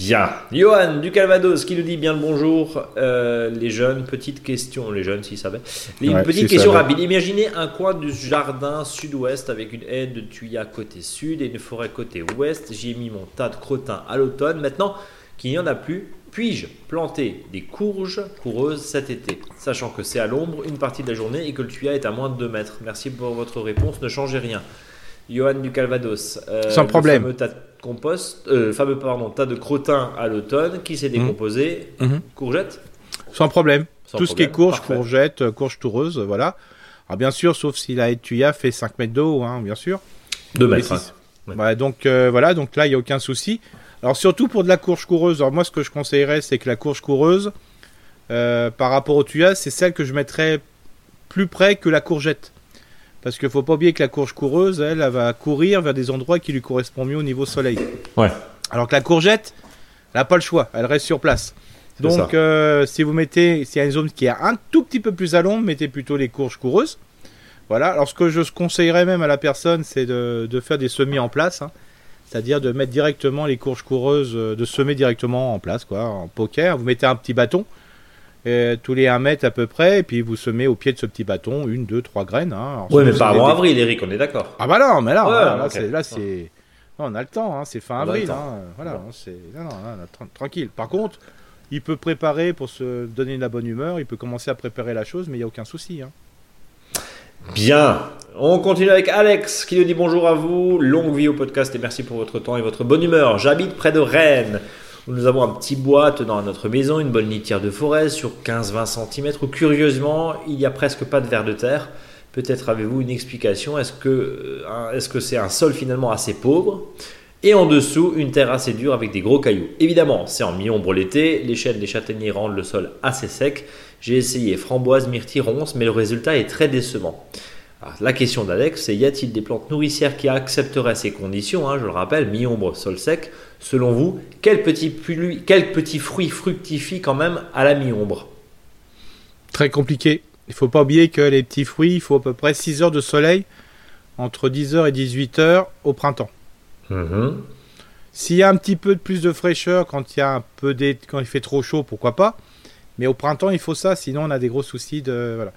Bien. Johan du Calvados qui nous dit bien le bonjour. Euh, les jeunes, petite question. Les jeunes, s'ils savaient. Une petite question rapide. Imaginez un coin du jardin sud-ouest avec une haie de tuyas côté sud et une forêt côté ouest. J'ai mis mon tas de crottins à l'automne. Maintenant qu'il n'y en a plus, puis-je planter des courges coureuses cet été? Sachant que c'est à l'ombre une partie de la journée et que le tuyas est à moins de 2 mètres. Merci pour votre réponse. Ne changez rien. Johan du Calvados. Euh, Sans problème. Fameux tas de compost, euh, fameux pardon, tas de crottins à l'automne qui s'est mhm. décomposé. Mhm. Courgettes Sans problème. Tout ce qui est courge, courgette, euh, courge toureuse, voilà. Alors bien sûr, sauf si la tuya fait 5 mètres d'eau, hein, bien sûr. 2 mètres. Hein. donc voilà, donc là, il n'y a aucun souci. Alors surtout pour de la courge coureuse, alors moi ce que je conseillerais, c'est que la courge coureuse, par rapport au tuya, c'est celle que je mettrais plus près que la courgette. Parce qu'il faut pas oublier que la courge coureuse, elle, elle, va courir vers des endroits qui lui correspondent mieux au niveau soleil. Ouais. Alors que la courgette, elle n'a pas le choix, elle reste sur place. Donc, euh, si vous mettez, s'il y a une zone qui est un tout petit peu plus à l'ombre, mettez plutôt les courges coureuses. Voilà. Alors, ce que je conseillerais même à la personne, c'est de, de, faire des semis en place. Hein. C'est-à-dire de mettre directement les courges coureuses, euh, de semer directement en place, quoi, en poker. Vous mettez un petit bâton tous les 1 mètre à peu près, et puis vous semez au pied de ce petit bâton une, deux, trois graines. Hein. Oui, mais pas avant avril, Eric, on est d'accord. Ah bah non, mais là, là, c'est... on a le temps, hein, c'est fin avril. Hein. Voilà, c'est... Non, non, tranquille. Par contre, il peut préparer pour se donner de la bonne humeur, il peut commencer à préparer la chose, mais il n'y a aucun souci. Bien, on continue avec Alex qui nous dit bonjour à vous, longue vie au podcast et merci pour votre temps et votre bonne humeur. J'habite près de Rennes nous avons un petit bois tenant notre maison, une bonne litière de forêt sur 15-20 cm où curieusement il n'y a presque pas de vers de terre. Peut-être avez-vous une explication Est-ce que euh, est-ce que c'est un sol finalement assez pauvre et en dessous, une terre assez dure avec des gros cailloux? Évidemment, c'est en mi-ombre l'été, les chênes, les châtaigniers rendent le sol assez sec. J'ai essayé framboise, myrtille, ronce, mais le résultat est très décevant. La question d'Alex, c'est y a-t-il des plantes nourricières qui accepteraient ces conditions hein, Je le rappelle, mi-ombre, sol sec. Selon vous, quel petit, quel petit fruit fructifie quand même à la mi-ombre? Très compliqué. Il ne faut pas oublier que les petits fruits, il faut à peu près 6 heures de soleil entre 10h et 18h au printemps. Mhm. S'il y a un petit peu de plus de fraîcheur quand il y a un peu quand il fait trop chaud, pourquoi pas? Mais au printemps, il faut ça, sinon on a des gros soucis de voilà.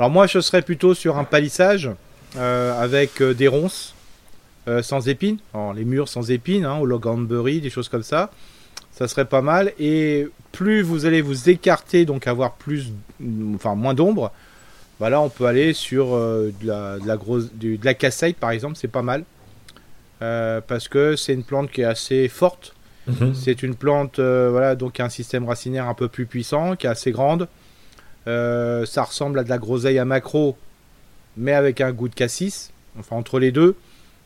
Alors moi, je serais plutôt sur un palissage euh, avec euh, des ronces euh, sans épines, les murs sans épines, hein, au loganberry, des choses comme ça. Ça serait pas mal. Et plus vous allez vous écarter, donc avoir plus, enfin moins d'ombre, bah on peut aller sur de la, de la grosse, de la casseille par exemple, c'est pas mal. Euh, parce que c'est une plante qui est assez forte. Mhm. C'est une plante euh, voilà, donc qui a un système racinaire un peu plus puissant, qui est assez grande. Euh, ça ressemble à de la groseille à macro, mais avec un goût de cassis. Enfin, entre les deux,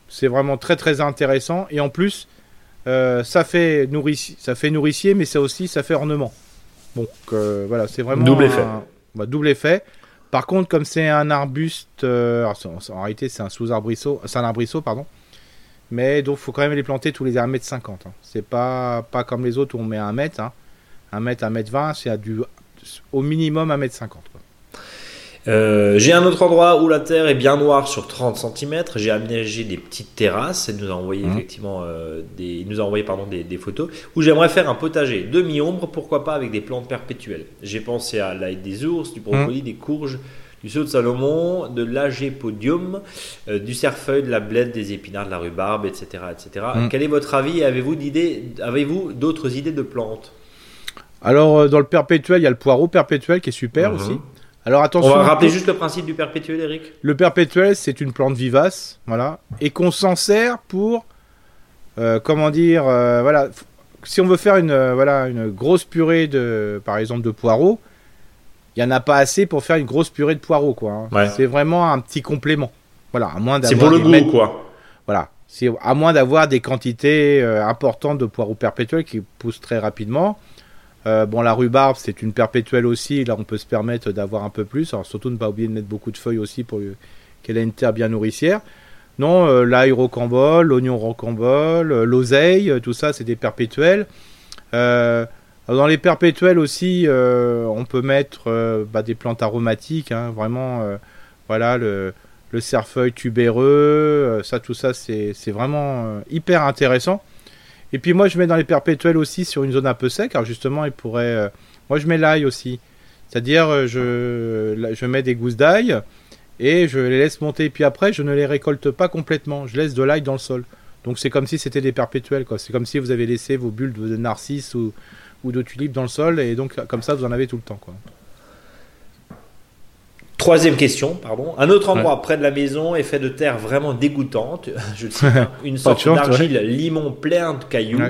c'est vraiment très très intéressant. Et en plus, ça, fait nourrici ça fait nourricier, mais ça aussi, ça fait ornement. Donc voilà, c'est vraiment. Double effet. Bah, double effet. Par contre, comme c'est un arbuste, en réalité, c'est un sous-arbrisseau, c'est un arbrisseau, pardon. Mais donc, faut quand même les planter tous les 1m50. Hein. C'est pas, pas comme les autres où on met 1 mètre. Hein. 1 mètre, 1 mètre 20, c'est du, au minimum 1m50. Euh, j'ai un autre endroit où la terre est bien noire sur 30 cm. J'ai aménagé des petites terrasses. Il nous a envoyé mmh. effectivement euh, des, nous a envoyé pardon des, des photos où j'aimerais faire un potager demi-ombre, pourquoi pas avec des plantes perpétuelles. J'ai pensé à l'ail des ours, du brocoli, mmh. des courges, du saut de Salomon, de l'agépodium, euh, du cerfeuil, de la blette, des épinards, de la rhubarbe, etc. etc. Mm. Quel est votre avis? Avez-vous avez d'autres idées de plantes? Alors, euh, dans le perpétuel, il y a le poireau perpétuel qui est super mm-hmm. aussi. Alors attention. On va rappeler juste le principe du perpétuel, Eric. Le perpétuel, c'est une plante vivace, voilà, et qu'on s'en sert pour, euh, comment dire, voilà, si on veut faire une, voilà, une grosse purée de, par exemple, de poireaux, il y en a pas assez pour faire une grosse purée de poireaux, quoi. Hein. C'est vraiment un petit complément. Voilà, à moins C'est pour le goût, quoi. Voilà. C'est à moins d'avoir des quantités euh, importantes de poireaux perpétuels qui poussent très rapidement. Euh, bon, la rhubarbe, c'est une perpétuelle aussi. Là, on peut se permettre d'avoir un peu plus. Alors, surtout ne pas oublier de mettre beaucoup de feuilles aussi pour qu'elle ait une terre bien nourricière. Non, euh, l'ail rocambole, l'oignon rocambole, l'oseille, tout ça, c'est des perpétuels. Euh, dans les perpétuels aussi, euh, on peut mettre euh, bah, des plantes aromatiques, hein, vraiment, euh, voilà, le, le cerfeuil tubéreux, ça, tout ça, c'est vraiment hyper intéressant. Et puis moi, je mets dans les perpétuels aussi sur une zone un peu sec, alors justement, il pourrait... moi, je mets l'ail aussi, c'est-à-dire, je, je mets des gousses d'ail et je les laisse monter, puis après, je ne les récolte pas complètement, je laisse de l'ail dans le sol. Donc c'est comme si c'était des perpétuels, quoi. C'est comme si vous avez laissé vos bulles de narcisse ou ou de tulipes dans le sol, et donc comme ça, vous en avez tout le temps. Quoi. Troisième question, pardon. Un autre endroit près de la maison est fait de terre vraiment dégoûtante. (laughs) Je cite, une sorte d'argile limon plein de cailloux.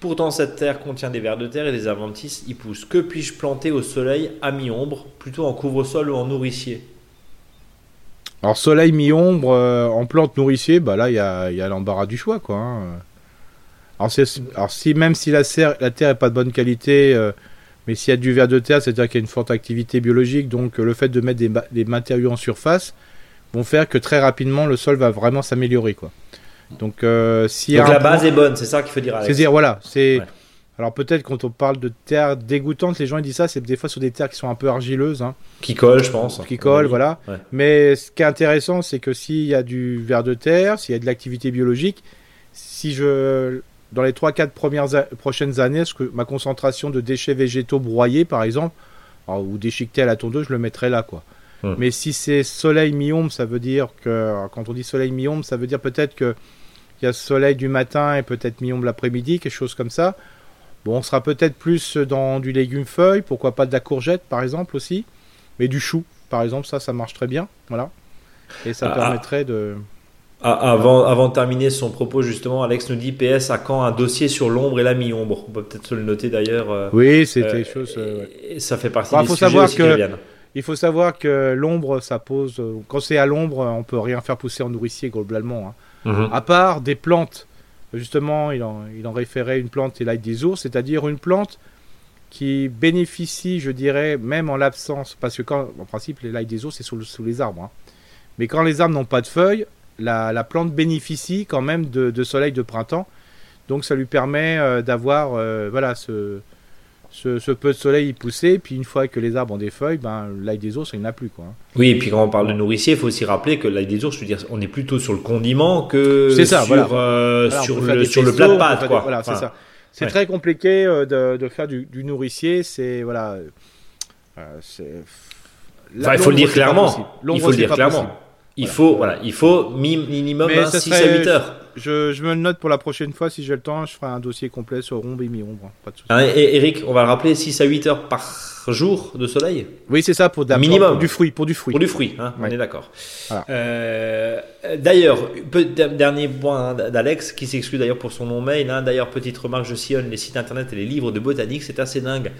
Pourtant, cette terre contient des vers de terre et des adventices y poussent. Que puis-je planter au soleil à mi-ombre, plutôt en couvre-sol ou en nourricier? Alors, soleil mi-ombre, euh, en plante nourricier, bah là, il y a, l'embarras du choix, quoi. Hein. Alors, si, même si la, terre, la terre est pas de bonne qualité, euh, mais s'il y a du ver de terre, c'est-à-dire qu'il y a une forte activité biologique, donc euh, le fait de mettre des, matériaux en surface vont faire que très rapidement le sol va vraiment s'améliorer. quoi. Donc, euh, si la base est bonne, c'est ça qu'il faut dire. C'est dire voilà, c'est. Alors peut-être quand on parle de terre dégoûtante, les gens ils disent ça, c'est des fois sur des terres qui sont un peu argileuses. Hein. Qui collent, je pense. Qui collent, voilà. Mais ce qui est intéressant, c'est que s'il y a du ver de terre, s'il y a de l'activité biologique, si je dans les 3-4 premières prochaines années, que ma concentration de déchets végétaux broyés, par exemple, alors, ou déchiqueté à la tondeuse, je le mettrais là, quoi. Hmm. Mais si c'est soleil mi-ombre, ça veut dire que, quand on dit soleil mi-ombre, ça veut dire peut-être que il y a soleil du matin et peut-être mi-ombre l'après-midi, quelque chose comme ça. Bon, on sera peut-être plus dans du légume feuille, pourquoi pas de la courgette par exemple aussi, mais du chou par exemple, ça, ça marche très bien, voilà. Et ça Ah, permettrait de. Ah, Avant, avant de terminer son propos, justement, Alex nous dit PS à quand un dossier sur l'ombre et la mi-ombre? On peut peut-être se le noter d'ailleurs. euh, Oui, c'était quelque chose. ouais. et ça fait partie Bah, des faut sujets savoir aussi que-. Il faut savoir que l'ombre, ça pose. Quand c'est à l'ombre, on peut rien faire pousser en nourricier globalement. hein. Mhm. À part des plantes. Justement, il en, il en référait une plante et l'ail des ours, c'est-à-dire une plante qui bénéficie, je dirais, même en l'absence, parce que quand, en principe, l'ail des ours, c'est sous les arbres. hein. Mais quand les arbres n'ont pas de feuilles, la, la plante bénéficie quand même de, de soleil de printemps. Donc ça lui permet euh, d'avoir euh, voilà, ce, ce, ce peu de soleil y pousser. Puis une fois que les arbres ont des feuilles, ben, l'ail des ours, il n'y en a plus. Quoi. hein. Oui, et puis quand on parle de nourricier, il faut aussi rappeler que l'ail des ours, je veux dire, on est plutôt sur le condiment que ça, sur, voilà. euh, Voilà, sur, le, sur plat de pâtes. Quoi. des- Voilà, c'est Enfin, ça. C'est ouais. très compliqué de, de faire du, du nourricier. C'est voilà. c'est- Enfin, il faut le dire clairement. Il faut le dire clairement. possible. Il Voilà. faut, voilà, il faut mi- minimum Mais hein, ça 6 à serait- 8 heures. Je, je me le note pour la prochaine fois. Si j'ai le temps, je ferai un dossier complet sur ombre et mi-ombre. hein. Hein, et Eric, on va le rappeler, 6 à 8 heures par jour de soleil? Oui, c'est ça pour, de Minimum. pour du fruit. Pour du fruit. pour du fruit, hein, on est d'accord. Voilà. Euh, d'ailleurs, dernier point hein, d'Alex qui s'exclut d'ailleurs pour son nom mail. hein. d'ailleurs, petite remarque, je sillonne les sites internet et les livres de botanique, c'est assez dingue.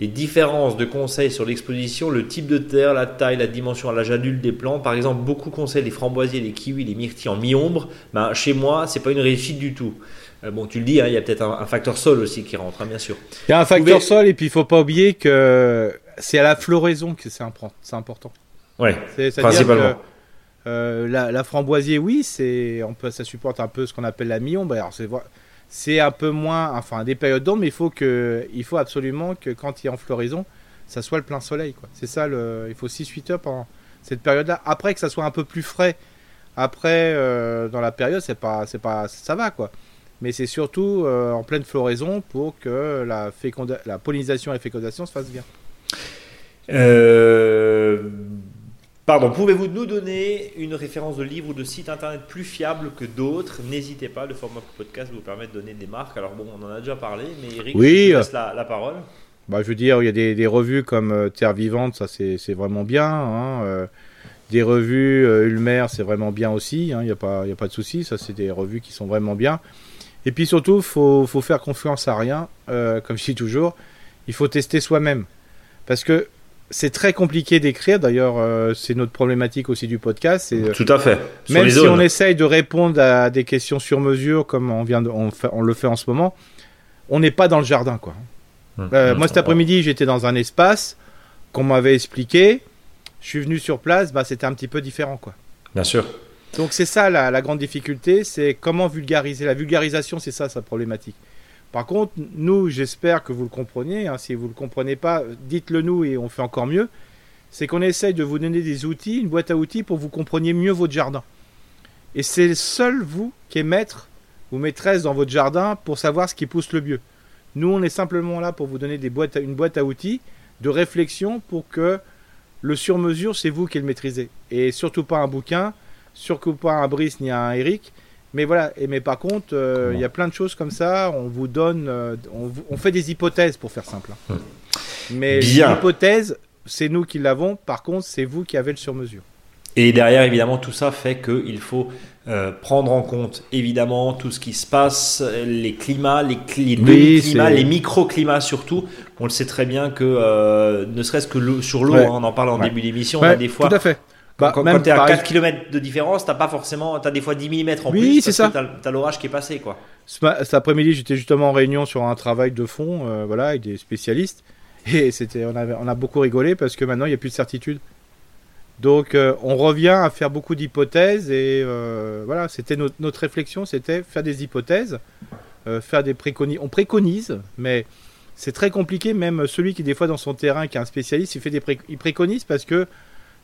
Les différences de conseils sur l'exposition, le type de terre, la taille, la dimension à l'âge adulte des plantes. Par exemple, beaucoup conseillent les framboisiers, les kiwis, les myrtilles en mi-ombre. Ben, chez moi, c'est pas une réussite du tout. Euh, bon, tu le dis, hein, il y a peut-être un, un facteur sol aussi qui rentre, hein, bien sûr. Il y a un facteur Pouvez- sol et puis il faut pas oublier que c'est à la floraison que c'est import- c'est important. C'est-à-dire Principalement. que euh, la, la framboisier, oui, c'est on peut, ça supporte un peu ce qu'on appelle la mi-ombre. Alors c'est c'est un peu moins, enfin des périodes d'ombre, mais il faut que, il faut absolument que quand il est en floraison, ça soit le plein soleil. C'est ça, le, il faut 6-8 heures pendant cette période-là. Après que ça soit un peu plus frais, après euh, dans la période, c'est pas, c'est pas, ça va quoi. Mais c'est surtout euh, en pleine floraison pour que la, féconda- la pollinisation et la fécondation se fassent bien. Euh, Pardon, pouvez-vous nous donner une référence de livre ou de site internet plus fiable que d'autres? N'hésitez pas, le format podcast vous permet de donner des marques. Alors bon, on en a déjà parlé, mais Eric, Oui. je te laisse la, la parole. Bah, je veux dire, il y a des, des revues comme euh, Terre Vivante, ça c'est vraiment bien. hein, euh, des revues euh, Ulmer, c'est vraiment bien aussi. hein, Il n'y a, pas- il y a pas de souci. Ça, c'est des revues qui sont vraiment bien. Et puis surtout, faut, faut faire confiance à rien. euh, comme je dis toujours, il faut tester soi-même. Parce que c'est très compliqué d'écrire. D'ailleurs, euh, c'est notre problématique aussi du podcast. Euh, Tout à fait. Sur même si zones. on essaye de répondre à des questions sur mesure, comme on, vient de- on, fait- on le fait en ce moment, on n'est pas dans le jardin. quoi. Hum, Euh, hum, moi, cet après-midi, j'étais dans un espace qu'on m'avait expliqué. Je suis venu sur place, bah, c'était un petit peu différent. quoi. Bien sûr. Donc, c'est ça la, la grande difficulté, c'est comment vulgariser. La vulgarisation, c'est ça sa problématique. Par contre, nous, j'espère que vous le compreniez. hein. Si vous ne le comprenez pas, dites-le nous et on fait encore mieux. C'est qu'on essaye de vous donner des outils, une boîte à outils pour que vous compreniez mieux votre jardin. Et c'est seul vous qui est maître ou maîtresse dans votre jardin pour savoir ce qui pousse le mieux. Nous, on est simplement là pour vous donner une boîte à outils de réflexion pour que le sur-mesure, c'est vous qui le maîtrisez. Et surtout pas un bouquin, surtout pas un Brice ni un Eric. Mais voilà, et mais par contre, euh, il y a plein de choses comme ça. On vous donne, euh, on, on fait des hypothèses pour faire simple. hein. Mais Bien. l'hypothèse, c'est nous qui l'avons. Par contre, c'est vous qui avez le sur-mesure. Et derrière, évidemment, tout ça fait qu'il faut euh, prendre en compte, évidemment, tout ce qui se passe, les climats, les, cli- les Oui, c'est- les microclimats surtout. On le sait très bien que, ne serait-ce que sur l'eau, Ouais. hein, on en parle en Ouais. début d'émission, on Ouais, a des fois, Tout à fait. Quand, Bah, quand, même tu es à par 4 km de différence, t'as pas forcément, t'as des fois 10 mm en Oui, plus, c'est ça. t'as as, l'orage qui est passé, quoi. Cet après-midi, j'étais justement en réunion sur un travail de fond, euh, voilà, avec des spécialistes, (laughs) et c'était, on, avait, on a beaucoup rigolé parce que maintenant il n'y a plus de certitude. Donc, euh, on revient à faire beaucoup d'hypothèses et euh, voilà, c'était notre, notre réflexion, c'était faire des hypothèses, faire des préconisations. On préconise, mais c'est très compliqué. Même celui qui des fois dans son terrain, qui est un spécialiste, il fait des pré- il préconise parce que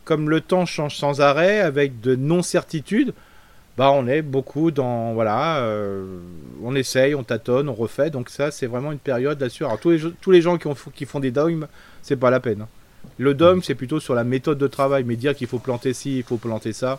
comme le temps change sans arrêt, avec de non-certitudes, bah on est beaucoup dans voilà euh, on essaye on tâtonne on refait donc ça c'est vraiment une période là-dessus alors tous les, gens- tous les gens qui, ont, qui font des dogmes c'est pas la peine hein. Le dogme, c'est plutôt sur la méthode de travail, mais dire qu'il faut planter ci, il faut planter ça.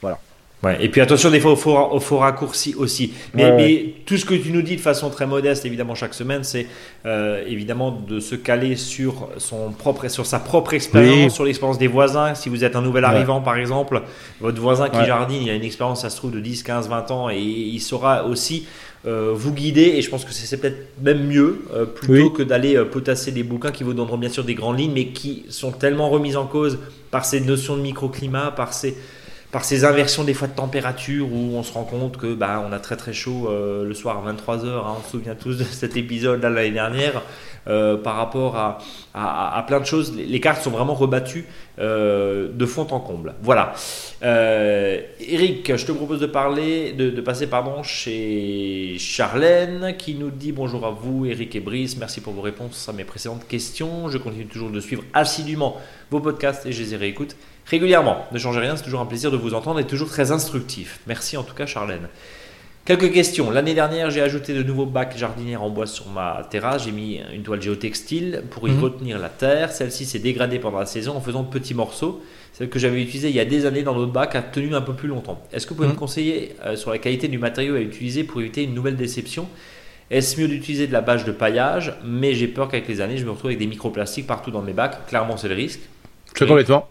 Voilà. Ouais, et puis attention des fois au faux, au faux raccourci aussi. Mais, Ouais, mais tout ce que tu nous dis de façon très modeste, évidemment chaque semaine, c'est euh, évidemment de se caler sur son propre, sur sa propre expérience, Oui. sur l'expérience des voisins. Si vous êtes un nouvel arrivant par exemple, votre voisin qui jardine, il a une expérience, ça se trouve de 10, 15, 20 ans, et il saura aussi euh, vous guider. Et je pense que c'est peut-être même mieux euh, plutôt Oui. que d'aller potasser des bouquins qui vous donneront bien sûr des grandes lignes, mais qui sont tellement remises en cause par ces notions de microclimat, par ces par ces inversions des fois de température où on se rend compte que bah, on a très très chaud euh, le soir à 23h, on se souvient tous de cet épisode là l'année dernière, euh, par rapport à, à- plein de choses. Les, cartes sont vraiment rebattues euh, de fond en comble. Voilà. Eric, je te propose de parler, de, de passer pardon chez Charlène qui nous dit bonjour à vous, Eric et Brice, merci pour vos réponses à mes précédentes questions. Je continue toujours de suivre assidûment vos podcasts et je les réécoute régulièrement. Ne changez rien, c'est toujours un plaisir de vous entendre et toujours très instructif. Merci en tout cas, Charlène. Quelques questions. L'année dernière, j'ai ajouté de nouveaux bacs jardinières en bois sur ma terrasse. J'ai mis une toile géotextile pour y Mhm. retenir la terre. Celle-ci s'est dégradée pendant la saison en faisant de petits morceaux. Celle que j'avais utilisée il y a des années dans d'autres bacs a tenu un peu plus longtemps. Est-ce que vous pouvez Mhm. me conseiller euh, sur la qualité du matériau à utiliser pour éviter une nouvelle déception? Est-ce mieux d'utiliser de la bâche de paillage? Mais j'ai peur qu'avec les années, je me retrouve avec des microplastiques partout dans mes bacs. Clairement, c'est le risque. Très Oui. complètement.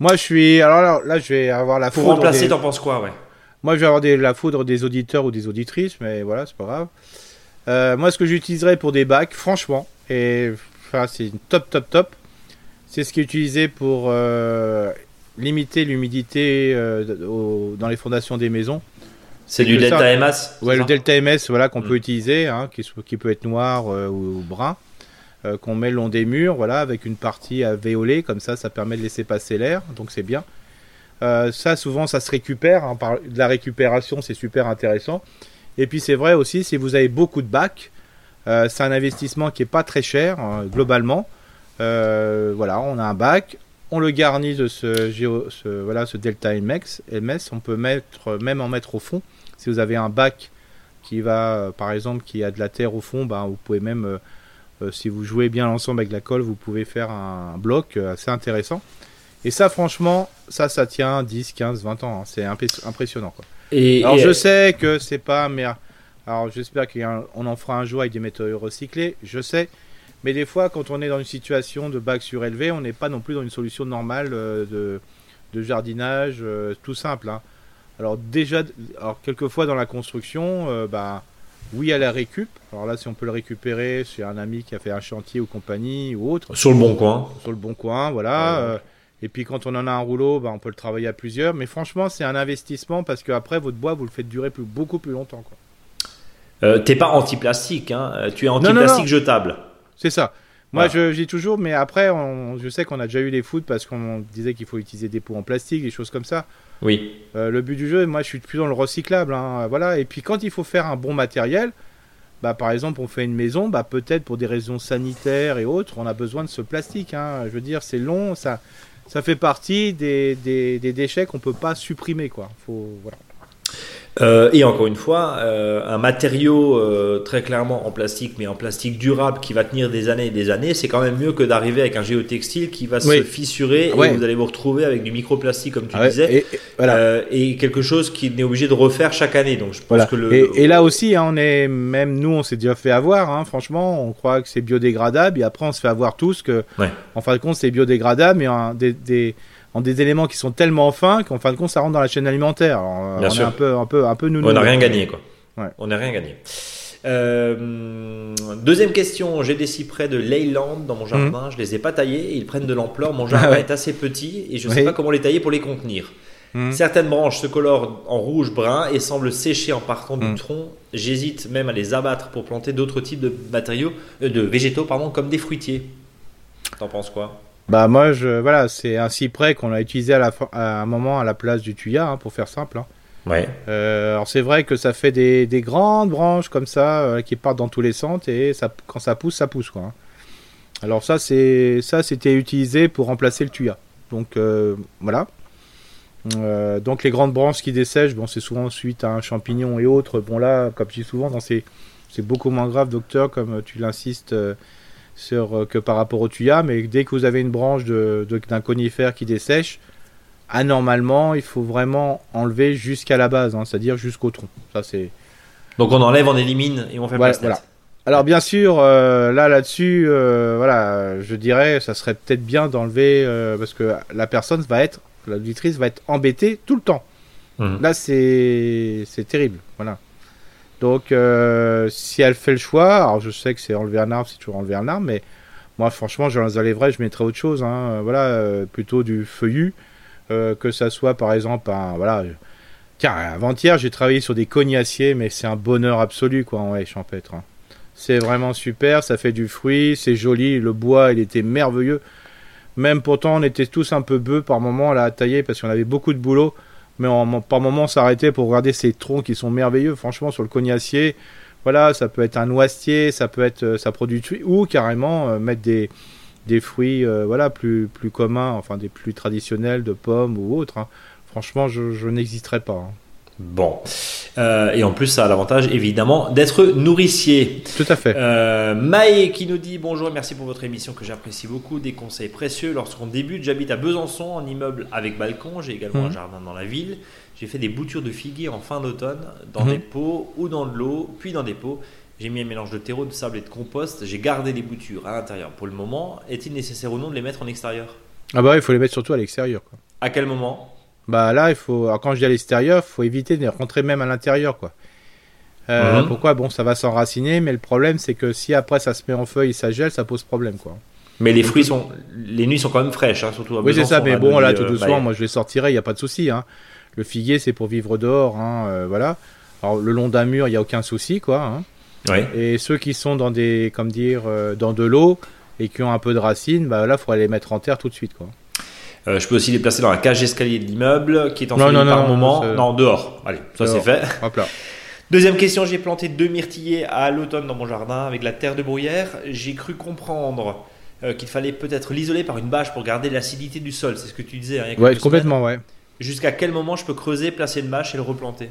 Moi, je suis. Alors là, là, je vais avoir la Pour foudre. remplacer, des- t'en penses quoi ouais? Moi, je vais avoir des- la foudre des auditeurs ou des auditrices, mais voilà, c'est pas grave. Euh, moi, ce que j'utiliserais pour des bacs, franchement, et enfin, c'est une top, top, top, c'est ce qui est utilisé pour euh, limiter l'humidité euh, au- dans les fondations des maisons. C'est du que ça. Delta MS Ouais, le Delta MS, voilà, qu'on peut utiliser, hein, qui, qui peut être noir ou, ou brun, euh, qu'on met le long des murs, voilà, avec une partie à véoler, comme ça, ça permet de laisser passer l'air, donc c'est bien. Euh, ça, souvent, ça se récupère. hein, par de la récupération, c'est super intéressant. Et puis, c'est vrai aussi, si vous avez beaucoup de bacs, euh, c'est un investissement qui est pas très cher, hein, globalement. Voilà, on a un bac, on le garnit de ce, voilà, ce Delta MX, MS. On peut mettre, même en mettre au fond. Si vous avez un bac qui va, par exemple, qui a de la terre au fond, ben, vous pouvez même, si vous jouez bien l'ensemble avec la colle, vous pouvez faire un bloc euh, assez intéressant. Et ça, franchement, ça, ça tient 10, 15, 20 ans. hein. C'est impressionnant. Quoi. Et, Alors, et- je sais que c'est pas. Mais, alors, j'espère qu'on en fera un jour avec des métaux recyclés. Je sais. Mais des fois, quand on est dans une situation de bac surélevé, on n'est pas non plus dans une solution normale euh, de, de jardinage euh, tout simple. hein. Alors, déjà, alors, quelquefois dans la construction, euh, bah, oui, à la récup. Alors là, si on peut le récupérer chez un ami qui a fait un chantier ou compagnie ou autre, Sur le bon coin. sur le bon coin, voilà. Ouais. euh, et puis quand on en a un rouleau, bah, on peut le travailler à plusieurs. Mais franchement, c'est un investissement parce que après votre bois, vous le faites durer plus, beaucoup plus longtemps. quoi. Euh, T'es pas anti-plastique, hein euh, tu es anti-plastique jetable. C'est ça. Moi, Voilà. je je dis toujours, mais après, on- je sais qu'on a déjà eu des foot parce qu'on disait qu'il faut utiliser des pots en plastique, des choses comme ça. Oui. Euh, le but du jeu, moi, je suis plus dans le recyclable. hein, voilà. Et puis quand il faut faire un bon matériel, bah, par exemple, on fait une maison, bah, peut-être pour des raisons sanitaires et autres, on a besoin de ce plastique. hein. Je veux dire, c'est long, ça, ça fait partie des, des, des déchets qu'on peut pas supprimer, quoi. Faut, voilà. Euh, et encore une fois, euh, un matériau euh, très clairement en plastique, mais en plastique durable qui va tenir des années et des années, c'est quand même mieux que d'arriver avec un géotextile qui va Oui. se fissurer Ouais. et vous allez vous retrouver avec du microplastique, comme tu Ah ouais, disais, et, et- voilà. et quelque chose qui est obligé de refaire chaque année. Donc je pense Voilà. que le. Et, et là aussi, hein, on est même nous, on s'est déjà fait avoir. hein, franchement, on croit que c'est biodégradable, et après, on se fait avoir tous que, Ouais. en fin de compte, c'est biodégradable, mais des, des, en des éléments qui sont tellement fins qu'en fin de compte, ça rentre dans la chaîne alimentaire. Alors, Bien on sûr. est un peu, un peu, un peu nous. on n'a rien gagné, quoi. Ouais. On n'a rien gagné. Euh, deuxième question, j'ai des cyprès de Leyland dans mon jardin, je les ai pas taillés, ils prennent de l'ampleur, mon jardin. Ah ouais. est assez petit et je sais Oui. pas comment les tailler pour les contenir. Mhm. Certaines branches se colorent en rouge brun et semblent sécher en partant du Mhm. tronc. J'hésite même à les abattre pour planter d'autres types de matériaux, euh, de végétaux pardon, comme des fruitiers. T'en penses quoi? Bah moi, je, voilà, c'est un cyprès qu'on a utilisé à, la fin- à un moment à la place du tuya, hein, pour faire simple. hein. Ouais. Euh, alors c'est vrai que ça fait des, des grandes branches comme ça euh, qui partent dans tous les sens et ça, quand ça pousse, ça pousse quoi. hein. Alors ça c'est ça c'était utilisé pour remplacer le tuya. Donc euh, voilà. Donc les grandes branches qui dessèchent, bon c'est souvent suite à un champignon et autres. Bon là, comme je dis souvent, dans ces c'est beaucoup moins grave, docteur, comme tu l'insistes sur, euh, que par rapport au tuya, mais dès que vous avez une branche de, de- d'un conifère qui dessèche, anormalement, il faut vraiment enlever jusqu'à la base, hein, c'est-à-dire jusqu'au tronc. Ça, c'est... Donc on enlève, on élimine et on fait Voilà, voilà. Alors bien sûr, euh, là là-dessus, euh, voilà, je dirais, ça serait peut-être bien d'enlever euh, parce que la personne va être, l'auditrice va être embêtée tout le temps. Mhm. Là, c'est c'est terrible, voilà. Donc, euh, si elle fait le choix, alors je sais que c'est enlever un arbre, c'est toujours enlever un arbre, mais moi, franchement, je les enlèverais, je mettrais autre chose, hein, voilà, euh, plutôt du feuillu, euh, que ça soit par exemple un, voilà. Tiens, avant-hier, j'ai travaillé sur des cognaciers, mais c'est un bonheur absolu, quoi, ouais, champêtre. hein. C'est vraiment super, ça fait du fruit, c'est joli, le bois, il était merveilleux. Même pourtant, on était tous un peu bœufs par moment là à tailler parce qu'on avait beaucoup de boulot. Mais par moment, on s'arrêtait pour regarder ces troncs qui sont merveilleux. Franchement, sur le cognacier, voilà, ça peut être un noisetier, ça peut être, euh, ça produit ou carrément euh, mettre des, des fruits, euh, voilà, plus, communs, enfin des plus traditionnels de pommes ou autres. hein. Franchement, je, je n'hésiterai pas. hein. Bon. Euh, et en plus, ça a l'avantage, évidemment, d'être nourricier. Tout à fait. Euh, Maë qui nous dit bonjour et merci pour votre émission que j'apprécie beaucoup, des conseils précieux. Lorsqu'on débute, j'habite à Besançon en immeuble avec balcon, j'ai également un jardin dans la ville. J'ai fait des boutures de figuier en fin d'automne dans des pots ou dans de l'eau, puis dans des pots. J'ai mis un mélange de terreau, de sable et de compost. J'ai gardé les boutures à l'intérieur. Pour le moment, est-il nécessaire ou non de les mettre en extérieur? Ah bah, il faut les mettre surtout à l'extérieur. À quel moment? Bah là, il faut. Alors, quand je dis à l'extérieur, il faut éviter de rentrer même à l'intérieur, quoi. Euh, Mhm. Pourquoi? Bon, ça va s'enraciner, mais le problème, c'est que si après ça se met en feuille ça gèle, ça pose problème, quoi. Mais les fruits sont, les nuits sont quand même fraîches, hein, surtout à Oui, c'est ça, mais là, bon, là, tout euh, doucement, Maë. moi, je les sortirai, il n'y a pas de souci. Hein. Le figuier, c'est pour vivre dehors, hein, euh, voilà. Alors, le long d'un mur, il n'y a aucun souci, quoi. hein. Ouais. Et ceux qui sont dans des, comme dire, euh, dans de l'eau et qui ont un peu de racines, bah là, il faudrait les mettre en terre tout de suite, quoi. Euh, je peux aussi les placer dans la cage d'escalier de l'immeuble qui est Non, non, par non, moment. c'est- Non, dehors. Allez, ça c'est fait. Hop là. Deuxième question, j'ai planté deux myrtillers à l'automne dans mon jardin avec la terre de bruyère. J'ai cru comprendre euh, qu'il fallait peut-être l'isoler par une bâche pour garder l'acidité du sol. C'est ce que tu disais. hein, Ouais, complètement, ouais. Jusqu'à quel moment je peux creuser, placer une bâche et le replanter?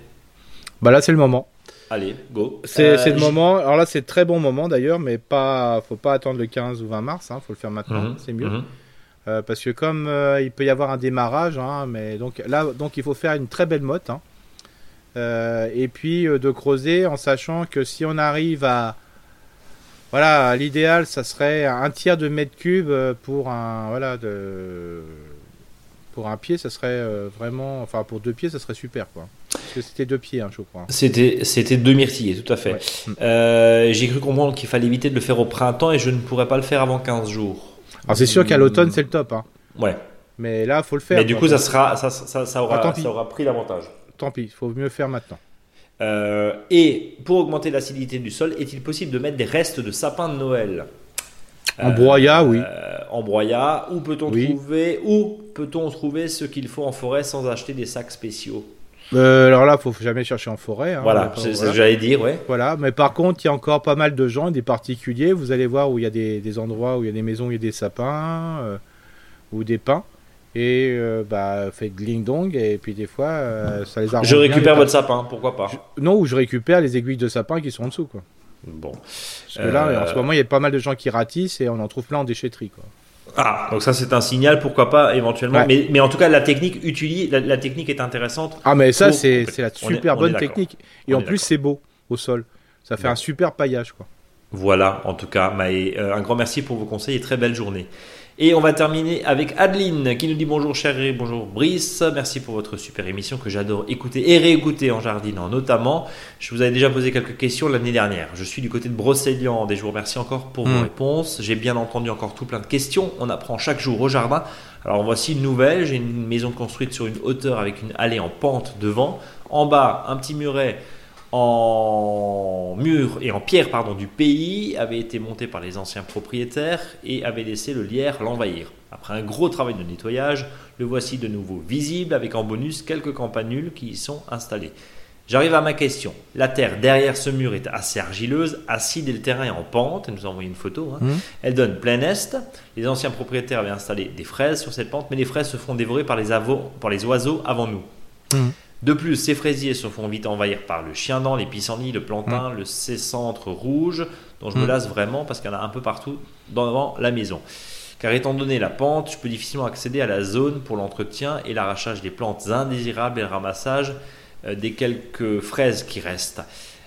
Bah là, c'est le moment. Allez, go. C'est Euh, le moment. Alors là, c'est très bon moment d'ailleurs, mais pas, faut pas attendre le 15 ou 20 mars. Hein, faut le faire maintenant, Mhm, c'est mieux. mhm. Euh, parce que comme euh, il peut y avoir un démarrage, hein, mais donc là, donc il faut faire une très belle motte. hein. Euh, et puis de creuser en sachant que si on arrive à, voilà, l'idéal, ça serait un tiers de mètre cube pour un, voilà, de, pour un pied, ça serait vraiment, enfin pour deux pieds, ça serait super quoi. Parce que c'était deux pieds, hein, je crois. C'était, c'était deux myrtillers, tout à fait. Ouais. J'ai cru comprendre qu'il fallait éviter de le faire au printemps et je ne pourrais pas le faire avant 15 jours. Alors c'est sûr qu'à l'automne, c'est le top. Hein. Ouais. Mais là, faut le faire. Mais du coup, ça, sera, ça, ça, ça aura, Ah, ça aura pris l'avantage. Tant pis, il faut mieux faire maintenant. Euh, et pour augmenter l'acidité du sol, est-il possible de mettre des restes de sapin de Noël? En broyat, oui. Euh, en broyat, où peut-on Oui. trouver où peut-on trouver ce qu'il faut en forêt sans acheter des sacs spéciaux? Euh, alors là, faut jamais chercher en forêt. hein. Voilà, c'est ce que j'allais dire, ouais. Voilà, mais par contre, il y a encore pas mal de gens, des particuliers. Vous allez voir où il y a des, des endroits où il y a des maisons où il y a des sapins euh, ou des pins. Et euh, bah, faites gling dong et puis des fois, euh, ça les arrange. Je récupère votre sapin, pourquoi pas Non, ou je récupère les aiguilles de sapin qui sont en dessous. Quoi. Bon. Parce que là, en ce moment, il y a pas mal de gens qui ratissent et on en trouve plein en déchetterie. Quoi. Ah, donc ça c'est un signal, pourquoi pas éventuellement. Ouais. Mais, mais en tout cas, la technique utilise, la, la technique est intéressante. Ah, mais ça, Oh, c'est la super est bonne technique. Et On en plus, c'est beau au sol. Ça fait un super paillage. Quoi. Voilà, en tout cas, Maë, euh, un grand merci pour vos conseils et très belle journée. Et on va terminer avec Adeline qui nous dit bonjour chérie, bonjour Brice, merci pour votre super émission que j'adore écouter et réécouter en jardinant notamment. Je vous avais déjà posé quelques questions l'année dernière. Je suis du côté de Brocéliande et je vous remercie encore pour vos Mm. réponses. J'ai bien entendu encore tout plein de questions. On apprend chaque jour au jardin. Alors voici une nouvelle. J'ai une maison construite sur une hauteur avec une allée en pente devant. En bas, un petit muret en mur et en pierre pardon, du pays avait été monté par les anciens propriétaires et avait laissé le lierre l'envahir. Après un gros travail de nettoyage, le voici de nouveau visible avec en bonus quelques campanules qui y sont installées. J'arrive à ma question. La terre derrière ce mur est assez argileuse, acide et le terrain est en pente. Elle nous a envoyé une photo. hein. Mhm. Elle donne plein est. Les anciens propriétaires avaient installé des fraises sur cette pente, mais les fraises se font dévorer par les, avo- par les oiseaux avant nous. Mhm. De plus, ces fraisiers se font vite envahir par le chien dent, les pissenlits, le plantain, le cécentre rouge, dont je me Mm. lasse vraiment parce qu'il y en a un peu partout devant la maison. Car étant donné la pente, je peux difficilement accéder à la zone pour l'entretien et l'arrachage des plantes indésirables et le ramassage euh, des quelques fraises qui restent.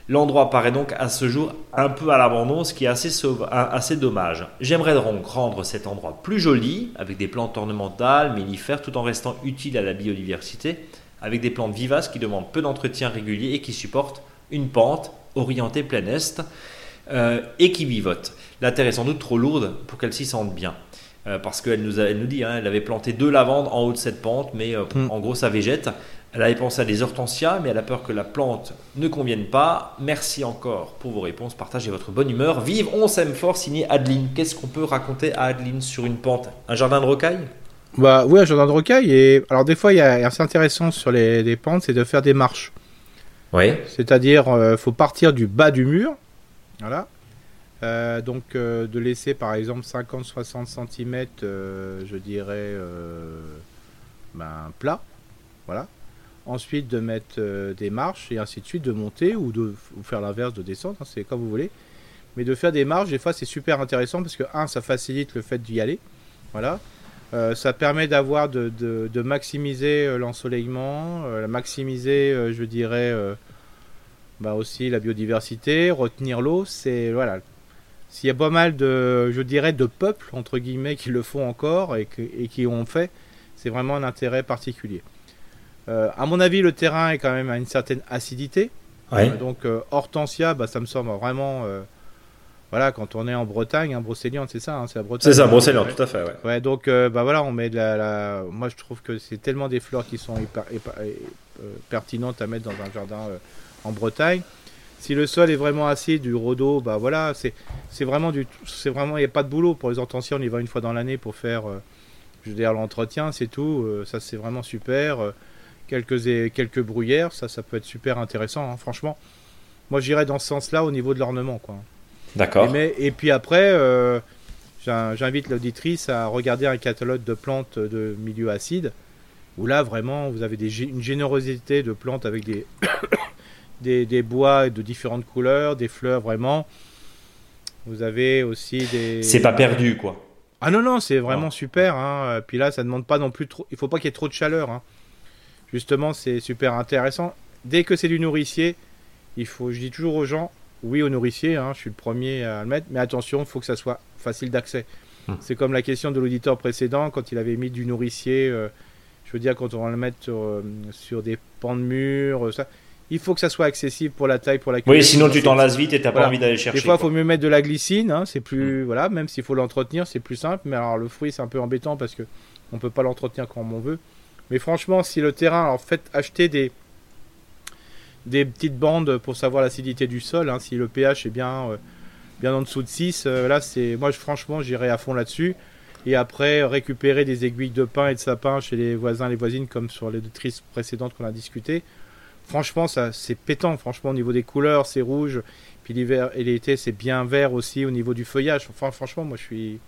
L'endroit paraît donc à ce jour un peu à l'abandon, ce qui est assez, sauve- assez dommage. J'aimerais donc rendre cet endroit plus joli, avec des plantes ornementales, mellifères, tout en restant utile à la biodiversité, avec des plantes vivaces qui demandent peu d'entretien régulier et qui supportent une pente orientée plein est euh, et qui vivotent. La terre est sans doute trop lourde pour qu'elle s'y sente bien. Euh, parce qu'elle nous, a- elle nous dit, hein, elle avait planté deux lavandes en haut de cette pente, mais euh, Mm. en gros ça végète. Elle avait pensé à des hortensias, mais elle a peur que la plante ne convienne pas. Merci encore pour vos réponses. Partagez votre bonne humeur. Vive, on s'aime fort, signé Adeline. Qu'est-ce qu'on peut raconter à Adeline sur une pente? Un jardin de rocaille? Bah oui, un jardin de rocaille. Et alors des fois, il y a assez intéressant sur les, les pentes, c'est de faire des marches. Oui. C'est-à-dire, euh, faut partir du bas du mur, voilà. Euh, donc euh, de laisser par exemple 50-60 cm, je dirais, euh, ben, plat, voilà. Ensuite de mettre euh, des marches et ainsi de suite, de monter ou de ou faire l'inverse, de descendre, hein, c'est comme vous voulez. Mais de faire des marches, des fois c'est super intéressant parce que un, ça facilite le fait d'y aller, voilà. Euh, ça permet d'avoir de, de- de maximiser euh, l'ensoleillement, euh, maximiser, euh, je dirais, bah aussi la biodiversité, retenir l'eau. C'est voilà, s'il y a pas mal de, je dirais, de peuples entre guillemets qui le font encore et, que- et qui ont fait, c'est vraiment un intérêt particulier. À mon avis, le terrain est quand même à une certaine acidité. Ouais. Donc hortensia, bah, ça me semble vraiment, voilà, quand on est en Bretagne, hein, brocéliande, c'est ça, hein, c'est la Bretagne. C'est ça, Brocéliande, tout à fait. Ouais. Ouais, donc euh, bah voilà, on met de la, la- Moi, je trouve que c'est tellement des fleurs qui sont hyper- hyper- euh, pertinentes à mettre dans un jardin euh, en Bretagne. Si le sol est vraiment acide, du rhodo, bah voilà, c'est c'est vraiment du, c'est vraiment, il n'y a pas de boulot pour les hortensias. On y va une fois dans l'année pour faire, je veux dire, l'entretien, c'est tout. ça, c'est vraiment super. quelques quelques bruyères, ça, ça peut être super intéressant. hein, franchement, moi, j'irais dans ce sens-là au niveau de l'ornement, quoi. D'accord. Et, mais- et puis après, euh, j'in- j'invite l'auditrice à regarder un catalogue de plantes de milieu acide, où là vraiment vous avez des, une générosité de plantes avec des, (coughs) des, des bois de différentes couleurs, des fleurs vraiment. Vous avez aussi des. C'est pas perdu, quoi. Ah non, non, c'est vraiment Non. super. Hein. Puis là, ça ne demande pas non plus trop. Il faut pas qu'il y ait trop de chaleur. hein. Justement, c'est super intéressant. Dès que c'est du nourricier, il faut. Je dis toujours aux gens, oui au nourricier. hein, je suis le premier à le mettre, mais attention, il faut que ça soit facile d'accès. Hmm. C'est comme la question de l'auditeur précédent quand il avait mis du nourricier. euh, je veux dire, quand on va le mettre sur, euh, sur des pans de mur, euh, ça. Il faut que ça soit accessible pour la taille, pour la Oui, cueillette. sinon tu t'en lasses vite et t'as pas Voilà. envie d'aller chercher. des fois, il faut mieux mettre de la glycine, hein, c'est plus voilà, même s'il faut l'entretenir, c'est plus simple. Mais alors le fruit, c'est un peu embêtant parce que on peut pas l'entretenir comme on veut. Mais franchement, si le terrain, alors faites acheter des des petites bandes pour savoir l'acidité du sol. hein, si le pH est bien euh, bien en dessous de 6, euh, là c'est moi franchement j'irai à fond là-dessus. Et après récupérer des aiguilles de pin et de sapin chez les voisins, les voisines, comme sur les trices précédentes qu'on a discuté. Franchement, ça c'est pétant. Franchement, au niveau des couleurs, c'est rouge. Puis l'hiver et l'été, c'est bien vert aussi au niveau du feuillage. Enfin, franchement, moi, je suis,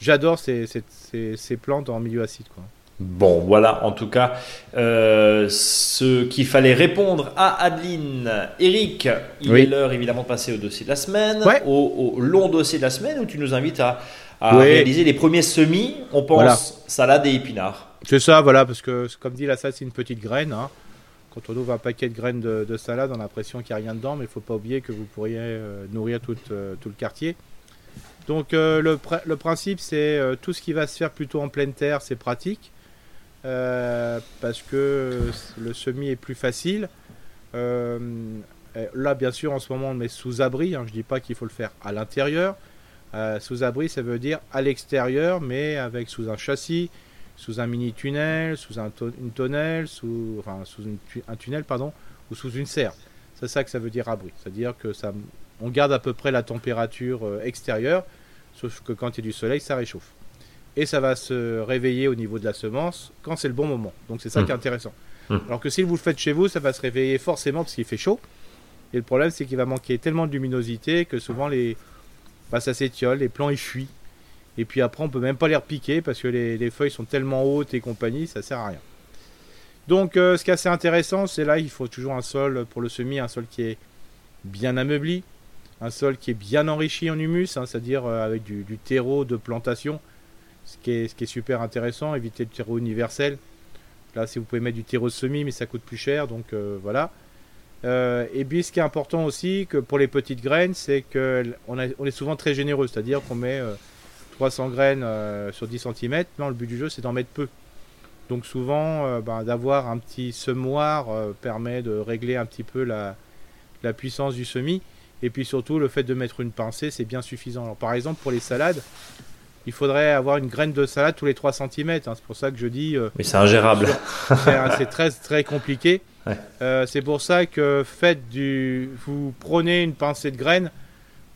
j'adore ces, ces, ces, ces plantes en milieu acide, quoi. Bon, voilà en tout cas euh, ce qu'il fallait répondre à Adeline. Eric, il Oui. est l'heure évidemment de passer au dossier de la semaine, Ouais. au, au long dossier de la semaine où tu nous invites à, réaliser les premiers semis. On pense Voilà. salade et épinards. C'est ça, voilà, parce que comme dit la salade, c'est une petite graine. hein. Quand on ouvre un paquet de graines de, de salade, on a l'impression qu'il n'y a rien dedans, mais il faut pas oublier que vous pourriez euh, nourrir tout, euh, tout le quartier. Donc le, pr- le principe, c'est tout ce qui va se faire plutôt en pleine terre, c'est pratique. Euh, parce que le semis est plus facile. Euh, là, bien sûr, en ce moment, on met sous abri. hein. je dis pas qu'il faut le faire à l'intérieur. Euh, sous abri, ça veut dire à l'extérieur, mais avec sous un châssis, sous un mini tunnel, sous un une tonnelle, sous, une un tunnel, pardon, ou sous une serre. C'est ça que ça veut dire abri. C'est-à-dire que ça, on garde à peu près la température extérieure, sauf que quand il y a du soleil, ça réchauffe. Et ça va se réveiller au niveau de la semence quand c'est le bon moment. Donc c'est ça qui est intéressant. Mhm. Alors que si vous le faites chez vous, ça va se réveiller forcément parce qu'il fait chaud. Et le problème, c'est qu'il va manquer tellement de luminosité que souvent les, bah, ça s'étiole, les plants ils fuient. Et puis après, on peut même pas les repiquer parce que les, les feuilles sont tellement hautes et compagnie, ça sert à rien. Donc, ce qui est assez intéressant, c'est là, il faut toujours un sol pour le semis, un sol qui est bien ameubli, un sol qui est bien enrichi en humus, hein, c'est-à-dire avec du, terreau de plantation, ce qui, est, super intéressant, éviter le terreau universel. Là, si vous pouvez mettre du terreau de semis, mais ça coûte plus cher, donc voilà. Euh, et puis ce qui est important aussi que pour les petites graines, c'est qu'on on est souvent très généreux, c'est-à-dire qu'on met 300 euh, graines euh, sur 10 cm. Non, le but du jeu, c'est d'en mettre peu. Donc souvent, ben, d'avoir un petit semoir permet de régler un petit peu la, puissance du semis. Et puis surtout, le fait de mettre une pincée, c'est bien suffisant. Par exemple, pour les salades, il faudrait avoir une graine de salade tous les 3 cm. Hein. C'est pour ça que je dis... Mais c'est ingérable. c'est très, très compliqué. Euh, c'est pour ça que faites du, vous prenez une pincée de graines,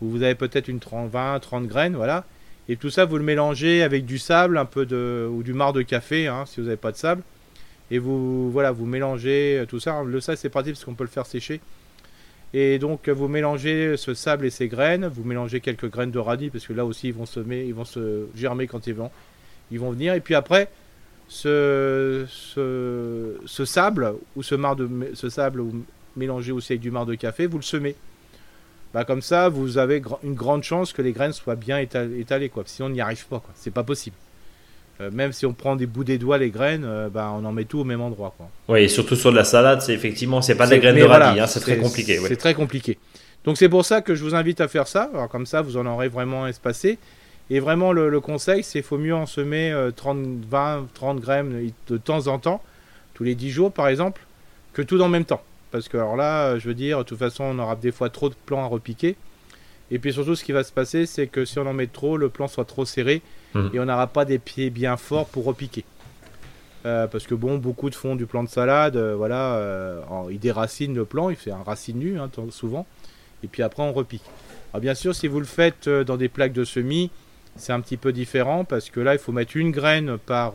où vous avez peut-être une 30, 20, 30 graines, voilà, et tout ça vous le mélangez avec du sable, un peu de ou du marc de café, hein, si vous n'avez pas de sable, et vous voilà, vous mélangez euh, tout ça. Le sable c'est pratique parce qu'on peut le faire sécher. Et donc vous mélangez ce sable et ces graines, vous mélangez quelques graines de radis parce que là aussi ils vont semer, ils vont se germer quand ils vont, ils vont venir. Et puis après, ce, sable ou ce, marc de, ce sable mélangé aussi avec du marc de café, vous le semez. Bah, comme ça, vous avez une grande chance que les graines soient bien étalées, quoi. Sinon, on n'y arrive pas, quoi. C'est pas possible. Euh, même si on prend des bouts des doigts les graines, euh, bah, on en met tout au même endroit, quoi. Oui, et surtout sur de la salade, c'est effectivement, c'est pas des graines de radis, hein, c'est très compliqué. C'est très compliqué. Donc c'est pour ça que je vous invite à faire ça. Alors comme ça, vous en aurez vraiment espacé. Et vraiment, le, conseil, c'est qu'il faut mieux en semer 30, 20, 30 graines de temps en temps, tous les 10 jours par exemple, que tout en même temps. Parce que alors là, je veux dire, de toute façon, on aura des fois trop de plants à repiquer. Et puis surtout, ce qui va se passer, c'est que si on en met trop, le plant soit trop serré mmh. et on n'aura pas des pieds bien forts pour repiquer. Euh, parce que bon, beaucoup de font du plant de salade, euh, voilà, euh, il déracine le plant, il fait un racine nu hein, souvent, et puis après on repique. Alors bien sûr, si vous le faites dans des plaques de semis, c'est un petit peu différent parce que là, il faut mettre une graine par,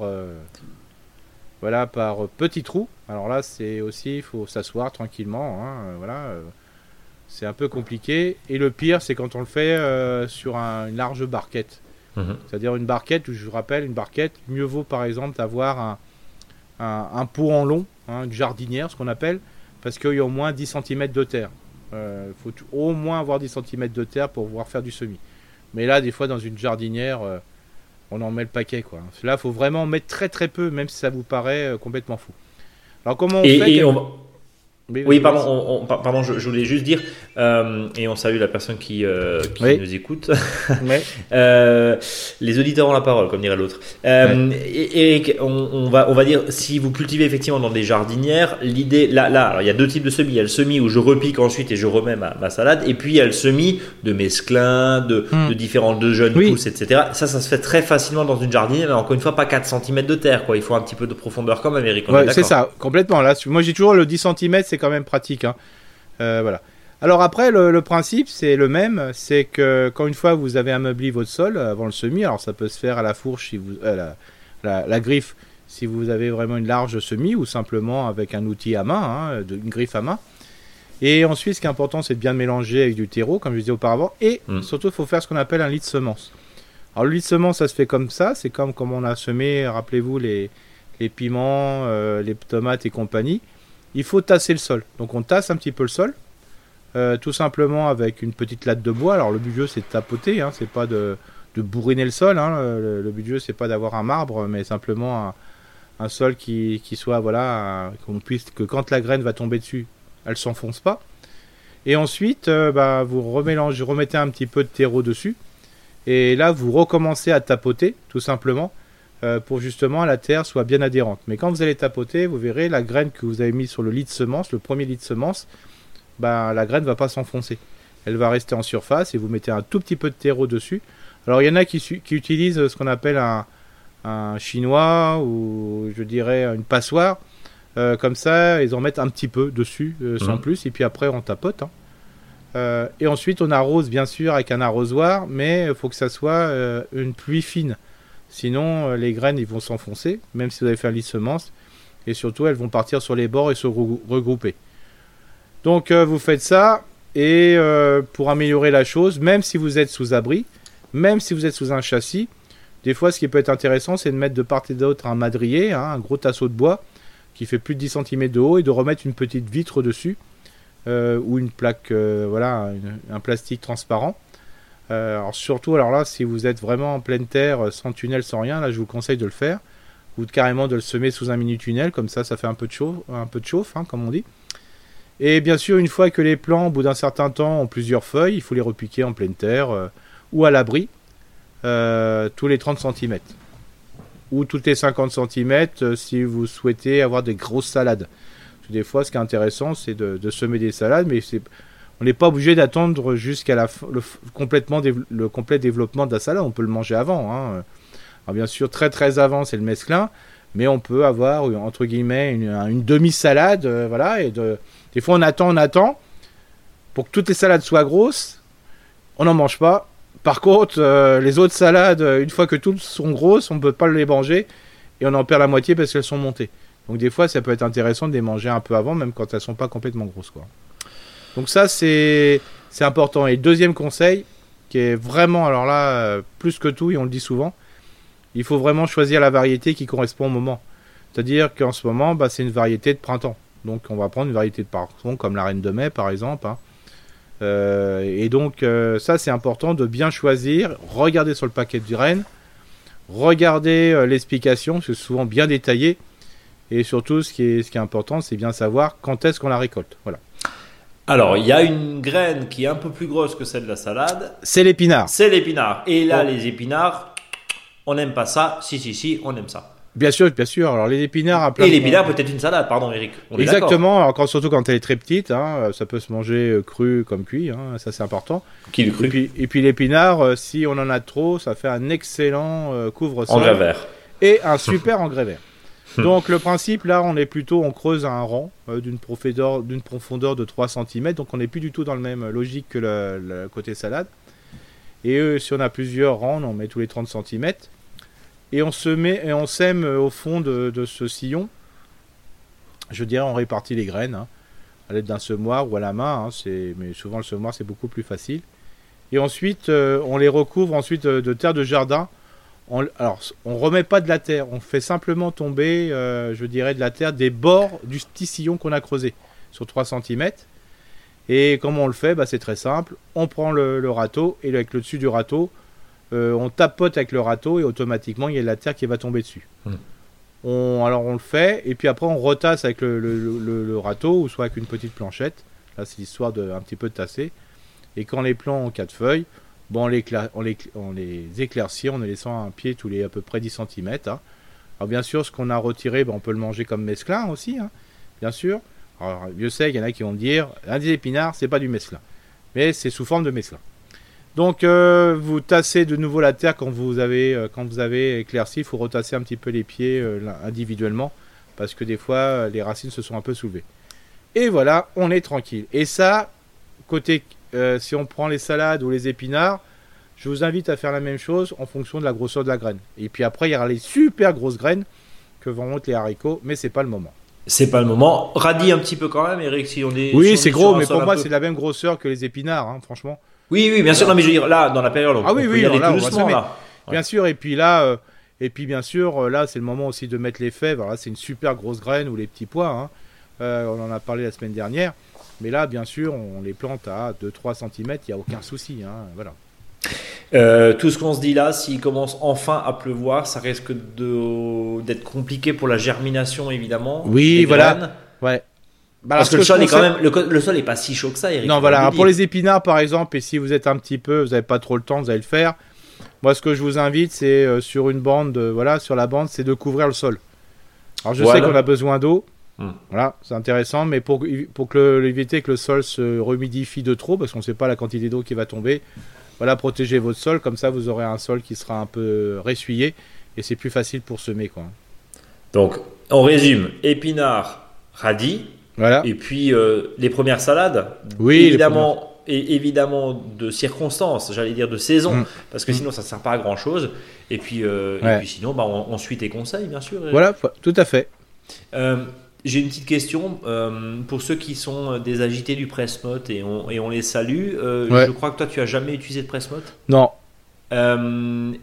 voilà, par petit trou. Alors là, c'est aussi, il faut s'asseoir tranquillement. Hein, voilà, c'est un peu compliqué. Et le pire, c'est quand on le fait sur une large barquette. Mhm. C'est-à-dire une barquette, je vous rappelle, une barquette, mieux vaut par exemple d'avoir un, un, pot en long, hein, une jardinière, ce qu'on appelle, parce qu'il y a au moins 10 cm de terre. Il faut au moins avoir 10 cm de terre pour pouvoir faire du semis. Mais là, des fois, dans une jardinière, euh, on en met le paquet. Quoi. Là, il faut vraiment mettre très très peu, même si ça vous paraît euh, complètement fou. Alors, comment on fait oui, pardon, pardon je, voulais juste dire, euh, et on salue la personne qui, euh, nous écoute. (laughs) Euh, les auditeurs ont la parole, comme dirait l'autre. Eric, on, va, on va dire, si vous cultivez effectivement dans des jardinières, l'idée, là, là alors, il y a deux types de semis. Il y a le semis où je repique ensuite et je remets ma, salade, et puis il y a le semis de mesclin, de, hmm. de différents de jeunes pousses, etc. Ça, ça se fait très facilement dans une jardinière, mais encore une fois, pas 4 cm de terre, quoi. Il faut un petit peu de profondeur comme Eric. c'est ça, complètement. Là, moi, j'ai toujours le 10 cm, c'est quand même pratique. Hein. Euh, voilà. Alors après, le, principe, c'est le même. C'est que quand une fois vous avez ameubli votre sol avant le semis, alors ça peut se faire à la fourche, si vous, euh, la, griffe, si vous avez vraiment une large semis, ou simplement avec un outil à main, hein, une griffe à main. Et ensuite, ce qui est important, c'est de bien mélanger avec du terreau, comme je disais auparavant. Et mm. surtout, il faut faire ce qu'on appelle un lit de semence. Alors le lit de semence, ça se fait comme ça. C'est comme comme on a semé, rappelez-vous, les, les piments, euh, les tomates et compagnie il faut tasser le sol. Donc on tasse un petit peu le sol, euh, tout simplement avec une petite latte de bois. Alors le but du jeu c'est de tapoter, hein, c'est pas de, bourriner le sol. Hein. Le, but du jeu c'est pas d'avoir un marbre, mais simplement un, sol qui, soit voilà qu'on puisse que quand la graine va tomber dessus, elle s'enfonce pas. Et ensuite, euh, bah, vous remélangez, remettez un petit peu de terreau dessus. Et là, vous recommencez à tapoter, tout simplement. Euh, pour justement la terre soit bien adhérente. Mais quand vous allez tapoter, vous verrez la graine que vous avez mise sur le lit de semence, le premier lit de semence, ben, la graine ne va pas s'enfoncer. Elle va rester en surface et vous mettez un tout petit peu de terreau dessus. Alors il y en a qui, qui utilisent ce qu'on appelle un, chinois ou je dirais une passoire. Euh, comme ça, ils en mettent un petit peu dessus, euh, sans mhm. plus, et puis après on tapote. Hein. et ensuite on arrose bien sûr avec un arrosoir, mais il faut que ça soit une pluie fine. Sinon, euh, les graines ils vont s'enfoncer, même si vous avez fait un lit semences. Et surtout, elles vont partir sur les bords et se regrouper. Donc, euh, vous faites ça. Et euh, pour améliorer la chose, même si vous êtes sous abri, même si vous êtes sous un châssis, des fois, ce qui peut être intéressant, c'est de mettre de part et d'autre un madrier, hein, un gros tasseau de bois, qui fait plus de 10 cm de haut et de remettre une petite vitre dessus ou une plaque, voilà, un plastique transparent. Alors surtout, alors là, si vous êtes vraiment en pleine terre, sans tunnel, sans rien, là, je vous conseille de le faire ou carrément de le semer sous un mini tunnel, comme ça, ça fait un peu de chauffe, hein, comme on dit. Et bien sûr, une fois que les plants, au bout d'un certain temps, ont plusieurs feuilles, il faut les repiquer en pleine terre ou à l'abri tous les 30 cm ou toutes les 50 cm euh, si vous souhaitez avoir des grosses salades. Des fois, ce qui est intéressant, c'est de, semer des salades, mais on n'est pas obligé d'attendre jusqu'à la le, complètement le complet développement de la salade. On peut le manger avant. Hein. Alors bien sûr, très très avant, c'est le mesclin, mais on peut avoir entre guillemets une, demi-salade, euh. Et de, des fois, on attend, on attend pour que toutes les salades soient grosses. On n'en mange pas. Par contre, euh, les autres salades, euh, une fois que toutes sont grosses, on ne peut pas les manger et on en perd la moitié parce qu'elles sont montées. Donc des fois, ça peut être intéressant de les manger un peu avant, même quand elles sont pas complètement grosses. Donc ça, c'est important. Et deuxième conseil, qui est vraiment, alors là, euh, plus que tout, et on le dit souvent, il faut vraiment choisir la variété qui correspond au moment. C'est-à-dire qu'en ce moment, bah, c'est une variété de printemps. Donc on va prendre une variété de printemps comme la reine de mai, par exemple. Hein. Euh, et donc euh, ça c'est important de bien choisir, regarder sur le paquet de graines, regarder l'explication, c'est souvent bien détaillé. Et surtout ce qui est, ce qui est important c'est bien savoir quand est-ce qu'on la récolte. Voilà. Alors, il y a une graine qui est un peu plus grosse que celle de la salade. C'est l'épinard. C'est l'épinard. Et là, les épinards, on n'aime pas ça. Si, si, si, on aime ça. Bien sûr, bien sûr. Alors les épinards à Et l'épinard peut être une salade, pardon Eric. Exactement, alors, quand, surtout quand elle est très petite, hein, ça peut se manger euh, cru comme cuit, hein, ça c'est important. Qui cru. Et puis, et puis l'épinard, euh, si on en a trop, ça fait un excellent euh, couvre-sol. Engrais vert. Et un super engrais vert. Donc le principe là, on est plutôt, on creuse un rang d'une profondeur, d'une profondeur de 3 cm, donc on n'est plus du tout dans le même logique que le, côté salade. Et si on a plusieurs rangs, on met tous les 30 cm et on se met et on sème euh, au fond de, ce sillon. Je dirais on répartit les graines hein, à l'aide d'un semoir ou à la main. Hein, mais souvent le semoir c'est beaucoup plus facile. Et ensuite euh, on les recouvre ensuite de, terre de jardin. On, alors on remet pas de la terre, on fait simplement tomber, euh, je dirais, de la terre des bords du petit sillon qu'on a creusé sur 3 cm. Et comment on le fait? Bah, C'est très simple. On prend le, le, râteau et avec le dessus du râteau, euh, on tapote avec le râteau et automatiquement il y a de la terre qui va tomber dessus. Hmm. On, alors on le fait et puis après on retasse avec le, râteau ou soit avec une petite planchette. Là c'est l'histoire de un petit peu de tasser. Et quand les plants ont quatre feuilles, bon, on, les, éclaircit en les laissant un pied tous les à peu près 10 cm. Hein. Alors bien sûr ce qu'on a retiré, ben, on peut le manger comme mesclin aussi, hein, bien sûr. Alors je sais qu'il y en a qui vont me dire, un des épinards c'est pas du mesclin. Mais c'est sous forme de mesclin. Donc euh, vous tassez de nouveau la terre quand vous avez, euh, quand vous avez éclairci, il faut retasser un petit peu les pieds euh, individuellement parce que des fois les racines se sont un peu soulevées. Et voilà, on est tranquille. Et ça, côté si on prend les salades ou les épinards, je vous invite à faire la même chose en fonction de la grosseur de la graine. Et puis après, il y aura les super grosses graines que vont monter les haricots, mais c'est pas le moment. C'est pas le moment. Radis un petit peu quand même, Eric, si on est. Oui, c'est gros, mais pour moi, c'est la même grosseur que les épinards, hein, franchement. Oui, oui, bien sûr. Non, mais je veux dire, là, dans la période, ah oui, oui, là, Bien sûr, et puis là, euh, et puis bien sûr, euh, là, c'est le moment aussi de mettre les fèves. Alors là, c'est une super grosse graine ou les petits pois. Hein. Euh, on en a parlé la semaine dernière. Mais là, bien sûr, on les plante à 2-3 cm, il n'y a aucun souci. Hein, voilà. tout ce qu'on se dit là, s'il commence enfin à pleuvoir, ça risque d'être compliqué pour la germination, évidemment. Oui, voilà. Ouais. Bah, Parce que, le sol est quand même, le, sol est pas si chaud que ça, Eric. Non, voilà. Pour les épinards, par exemple, et si vous êtes un petit peu, vous n'avez pas trop le temps, vous allez le faire. Moi, ce que je vous invite, c'est euh, sur une bande, voilà, sur la bande, c'est de couvrir le sol. Alors, je sais qu'on a besoin d'eau. Hmm. Voilà, c'est intéressant, mais pour, pour que éviter que le sol se remidifie de trop, parce qu'on ne sait pas la quantité d'eau qui va tomber, voilà, protégez votre sol, comme ça vous aurez un sol qui sera un peu ressuyé et c'est plus facile pour semer. Quoi. Donc, on résume épinards, radis, et puis euh, les premières salades, oui, évidemment, et évidemment de circonstances, j'allais dire de saison, mm. parce que mm. sinon ça ne sert pas à grand chose. Et puis, euh, et puis sinon, bah, on, suit tes conseils, bien sûr. Voilà, tout à fait. Euh, j'ai une petite question pour ceux qui sont des agités du Pressmote et on, et on les salue. Je crois que toi, tu as jamais utilisé de Pressmote Non.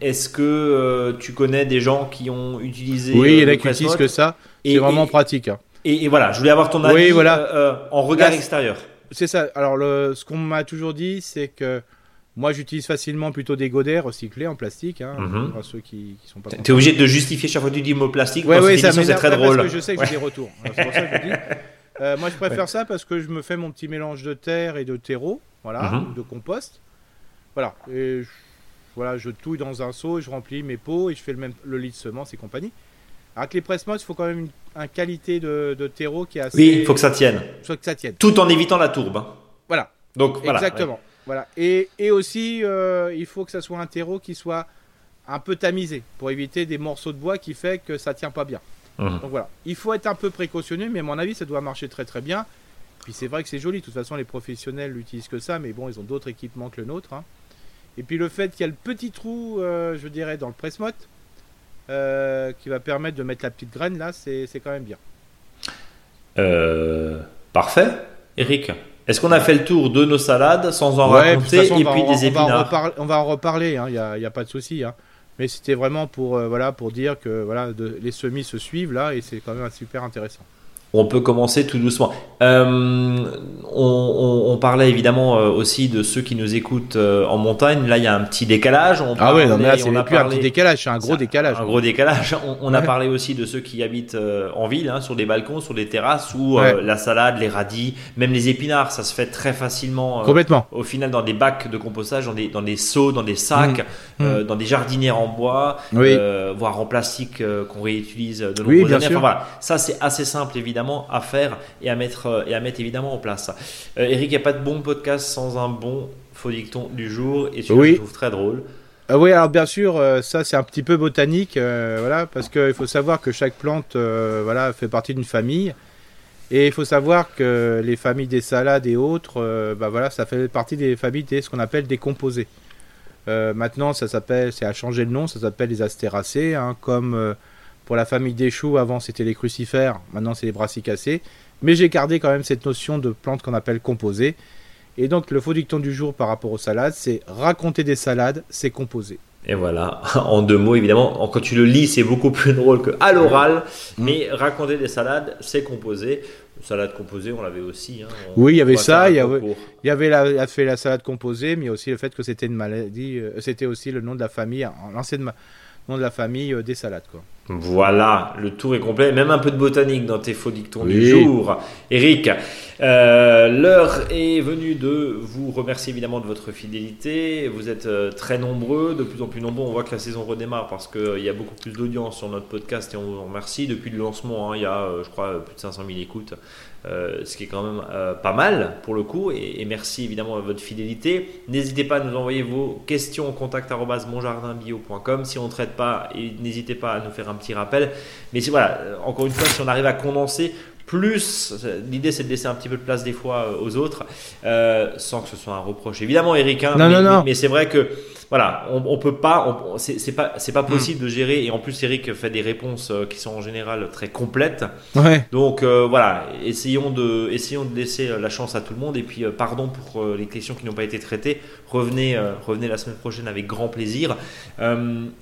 Est-ce que tu connais des gens qui ont utilisé Oui, il y en a qui utilisent que ça. C'est vraiment pratique. Hein. Et, et voilà, je voulais avoir ton avis Oui, voilà. euh, euh, en regard Là, extérieur. C'est ça. Alors, le, ce qu'on m'a toujours dit, c'est que moi, j'utilise facilement plutôt des godets recyclés en plastique. Hein, pour ceux qui, qui sont pas. T'es obligé de justifier chaque fois que tu dis mot plastique. Ouais, cette ça c'est très drôle. Parce que je sais que j'ai des retours. Alors, C'est pour ça que je dis. (laughs) Euh, moi, je préfère ça parce que je me fais mon petit mélange de terre et de terreau, voilà, ou de compost. Voilà. Et je, voilà, je touille dans un seau, je remplis mes pots et je fais le même le lit de semences et compagnie. Avec les presse-modes, il faut quand même une, un qualité de, de terreau qui est assez. Oui, il faut que ça tienne. soit que ça tienne. Tout en évitant la tourbe. hein. Voilà. Donc voilà. Exactement. Voilà. Et, et aussi, euh, il faut que ça soit un terreau qui soit un peu tamisé pour éviter des morceaux de bois qui fait que ça tient pas bien. Donc voilà. Il faut être un peu précautionneux, mais à mon avis, ça doit marcher très très bien. Puis c'est vrai que c'est joli. De toute façon, les professionnels n'utilisent que ça, mais bon, ils ont d'autres équipements que le nôtre. hein. Et puis le fait qu'il y a le petit trou, euh, je dirais, dans le presse-motte, euh, qui va permettre de mettre la petite graine là, c'est c'est quand même bien. Euh, parfait. Eric, est-ce qu'on a fait le tour de nos salades sans en Ouais, raconter façon, et puis en- des épinards reparler- On va en reparler, il n'y a, y a pas de souci. hein. Mais c'était vraiment pour, euh, voilà, pour dire que voilà, de- les semis se suivent là et c'est quand même super intéressant. On peut commencer tout doucement. Euh, on, on- on parlait évidemment euh, aussi de ceux qui nous écoutent euh, en montagne. Là, il y a un petit décalage. On Ah ouais, non, mais là, c'est on a plus un parlé- petit décalage, c'est un gros décalage. Un gros décalage. On, a parlé aussi de ceux qui habitent en ville, hein, sur des balcons, sur des terrasses, où euh, la salade, les radis, même les épinards, ça se fait très facilement. euh, Complètement. au final, dans des bacs de compostage, dans des, dans des seaux, dans des sacs, Mmh. euh, dans des jardinières en bois, Oui. voire en plastique qu'on réutilise de nombreuses Oui, bien années. sûr. Enfin, voilà. Ça, c'est assez simple évidemment à faire et à mettre, euh, et à mettre évidemment en place. Euh, Eric, il n'y a pas de bon podcast sans un bon faux dicton du jour et tu Oui. le trouve très drôle. Ah oui, alors bien sûr, euh, ça c'est un petit peu botanique, voilà, parce qu'il faut savoir que chaque plante, voilà, fait partie d'une famille, et il faut savoir que les familles des salades et autres, bah voilà, ça fait partie des familles des ce qu'on appelle des composés. Maintenant, ça s'appelle, c'est à changer le nom, ça s'appelle les astéracées, hein, comme pour la famille des choux, avant c'était les crucifères, maintenant c'est les brassicacées, mais j'ai gardé quand même cette notion de plante qu'on appelle composée. Et donc le faux dicton du jour par rapport aux salades, c'est raconter des salades, c'est composé. Et voilà, (laughs) en deux mots évidemment, quand tu le lis c'est beaucoup plus (laughs) drôle que à l'oral, Mm. mais raconter des salades c'est composé. Salade composée on l'avait aussi. hein. On Oui, il y avait ça, il y avait-. Il y avait la, il a fait la salade composée, mais aussi le fait que c'était une maladie, euh, c'était aussi le nom de la famille, l'ancien ma- nom de la famille euh, des salades quoi. Voilà, le tour est complet, même un peu de botanique dans tes faux dictons du jour. Eric, euh, l'heure est venue de vous remercier évidemment de votre fidélité. Vous êtes euh, très nombreux, de plus en plus nombreux. On voit que la saison redémarre parce qu'il y a beaucoup plus d'audience sur notre podcast et on vous en remercie. Depuis le lancement, hein, il y a, euh, je crois, plus de 500 000 écoutes, euh, ce qui est quand même euh, pas mal pour le coup. Et, et merci évidemment de votre fidélité. N'hésitez pas à nous envoyer vos questions au contact monjardinbio.com. Si on ne traite pas, et n'hésitez pas à nous faire un petit rappel. Mais si, voilà, euh, encore une fois, si on arrive à condenser plus, l'idée c'est de laisser un petit peu de place des fois aux autres, euh, sans que ce soit un reproche. Évidemment, Eric, hein, Non, mais, non, non. mais- mais c'est vrai que voilà, on, on peut pas, c'est pas, c'est pas Hmm. possible de gérer. Et en plus, Eric fait des réponses euh, qui sont en général très complètes. Ouais. Donc euh, voilà, essayons de, essayons de laisser euh, la chance à tout le monde. Et puis, euh, pardon pour euh, les questions qui n'ont pas été traitées. Revenez, revenez la semaine prochaine avec grand plaisir.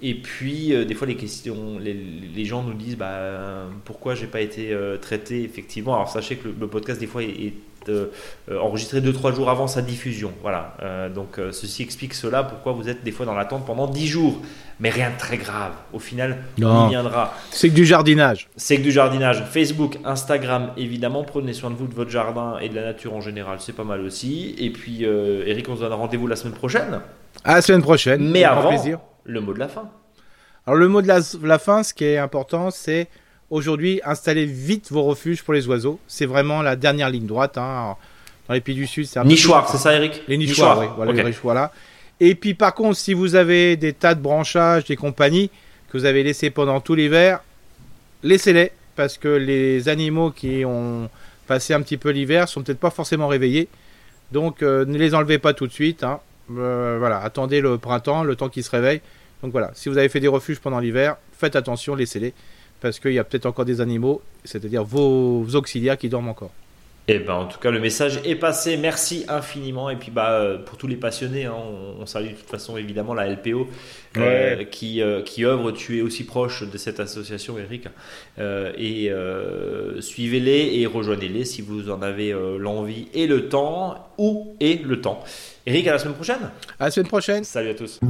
Et puis, des fois, les questions, les, les gens nous disent bah, pourquoi j'ai pas été traité effectivement. Alors, sachez que le, le podcast, des fois, est, est, euh, euh, enregistré 2-3 jours avant sa diffusion. Voilà. Euh, donc, euh, ceci explique cela, pourquoi vous êtes des fois dans l'attente pendant 10 jours. Mais rien de très grave. Au final, on Non. y viendra. C'est que du jardinage. C'est que du jardinage. Facebook, Instagram, évidemment. Prenez soin de vous, de votre jardin et de la nature en général. C'est pas mal aussi. Et puis, Eric, on se donne rendez-vous la semaine prochaine. À la semaine prochaine. Mais avant, plaisir. le mot de la fin. Alors le mot de la, la fin, ce qui est important, c'est aujourd'hui installez vite vos refuges pour les oiseaux. C'est vraiment la dernière ligne droite. hein. Alors, Dans les pays du Sud, c'est un peu Nichoir, c'est ça, Eric Les nichoirs, oui. Voilà, les nichoirs, là. Et puis par contre, si vous avez des tas de branchages, des compagnies que vous avez laissés pendant tout l'hiver, laissez-les parce que les animaux qui ont passé un petit peu l'hiver sont peut-être pas forcément réveillés. Donc euh, ne les enlevez pas tout de suite. hein. Euh, voilà, attendez le printemps, le temps qu'ils se réveillent. Donc voilà, si vous avez fait des refuges pendant l'hiver, faites attention, laissez-les parce qu'il y a peut-être encore des animaux, c'est-à-dire vos, auxiliaires qui dorment encore. Et ben en tout cas le message est passé. Merci infiniment et puis bah pour tous les passionnés, hein, on, salue de toute façon évidemment la LPO euh, qui euh, qui œuvre. Tu es aussi proche de cette association, Eric, euh, et suivez-les et rejoignez-les si vous en avez l'envie et le temps ou et le temps. Eric, à la semaine prochaine. À la semaine prochaine. Salut à tous.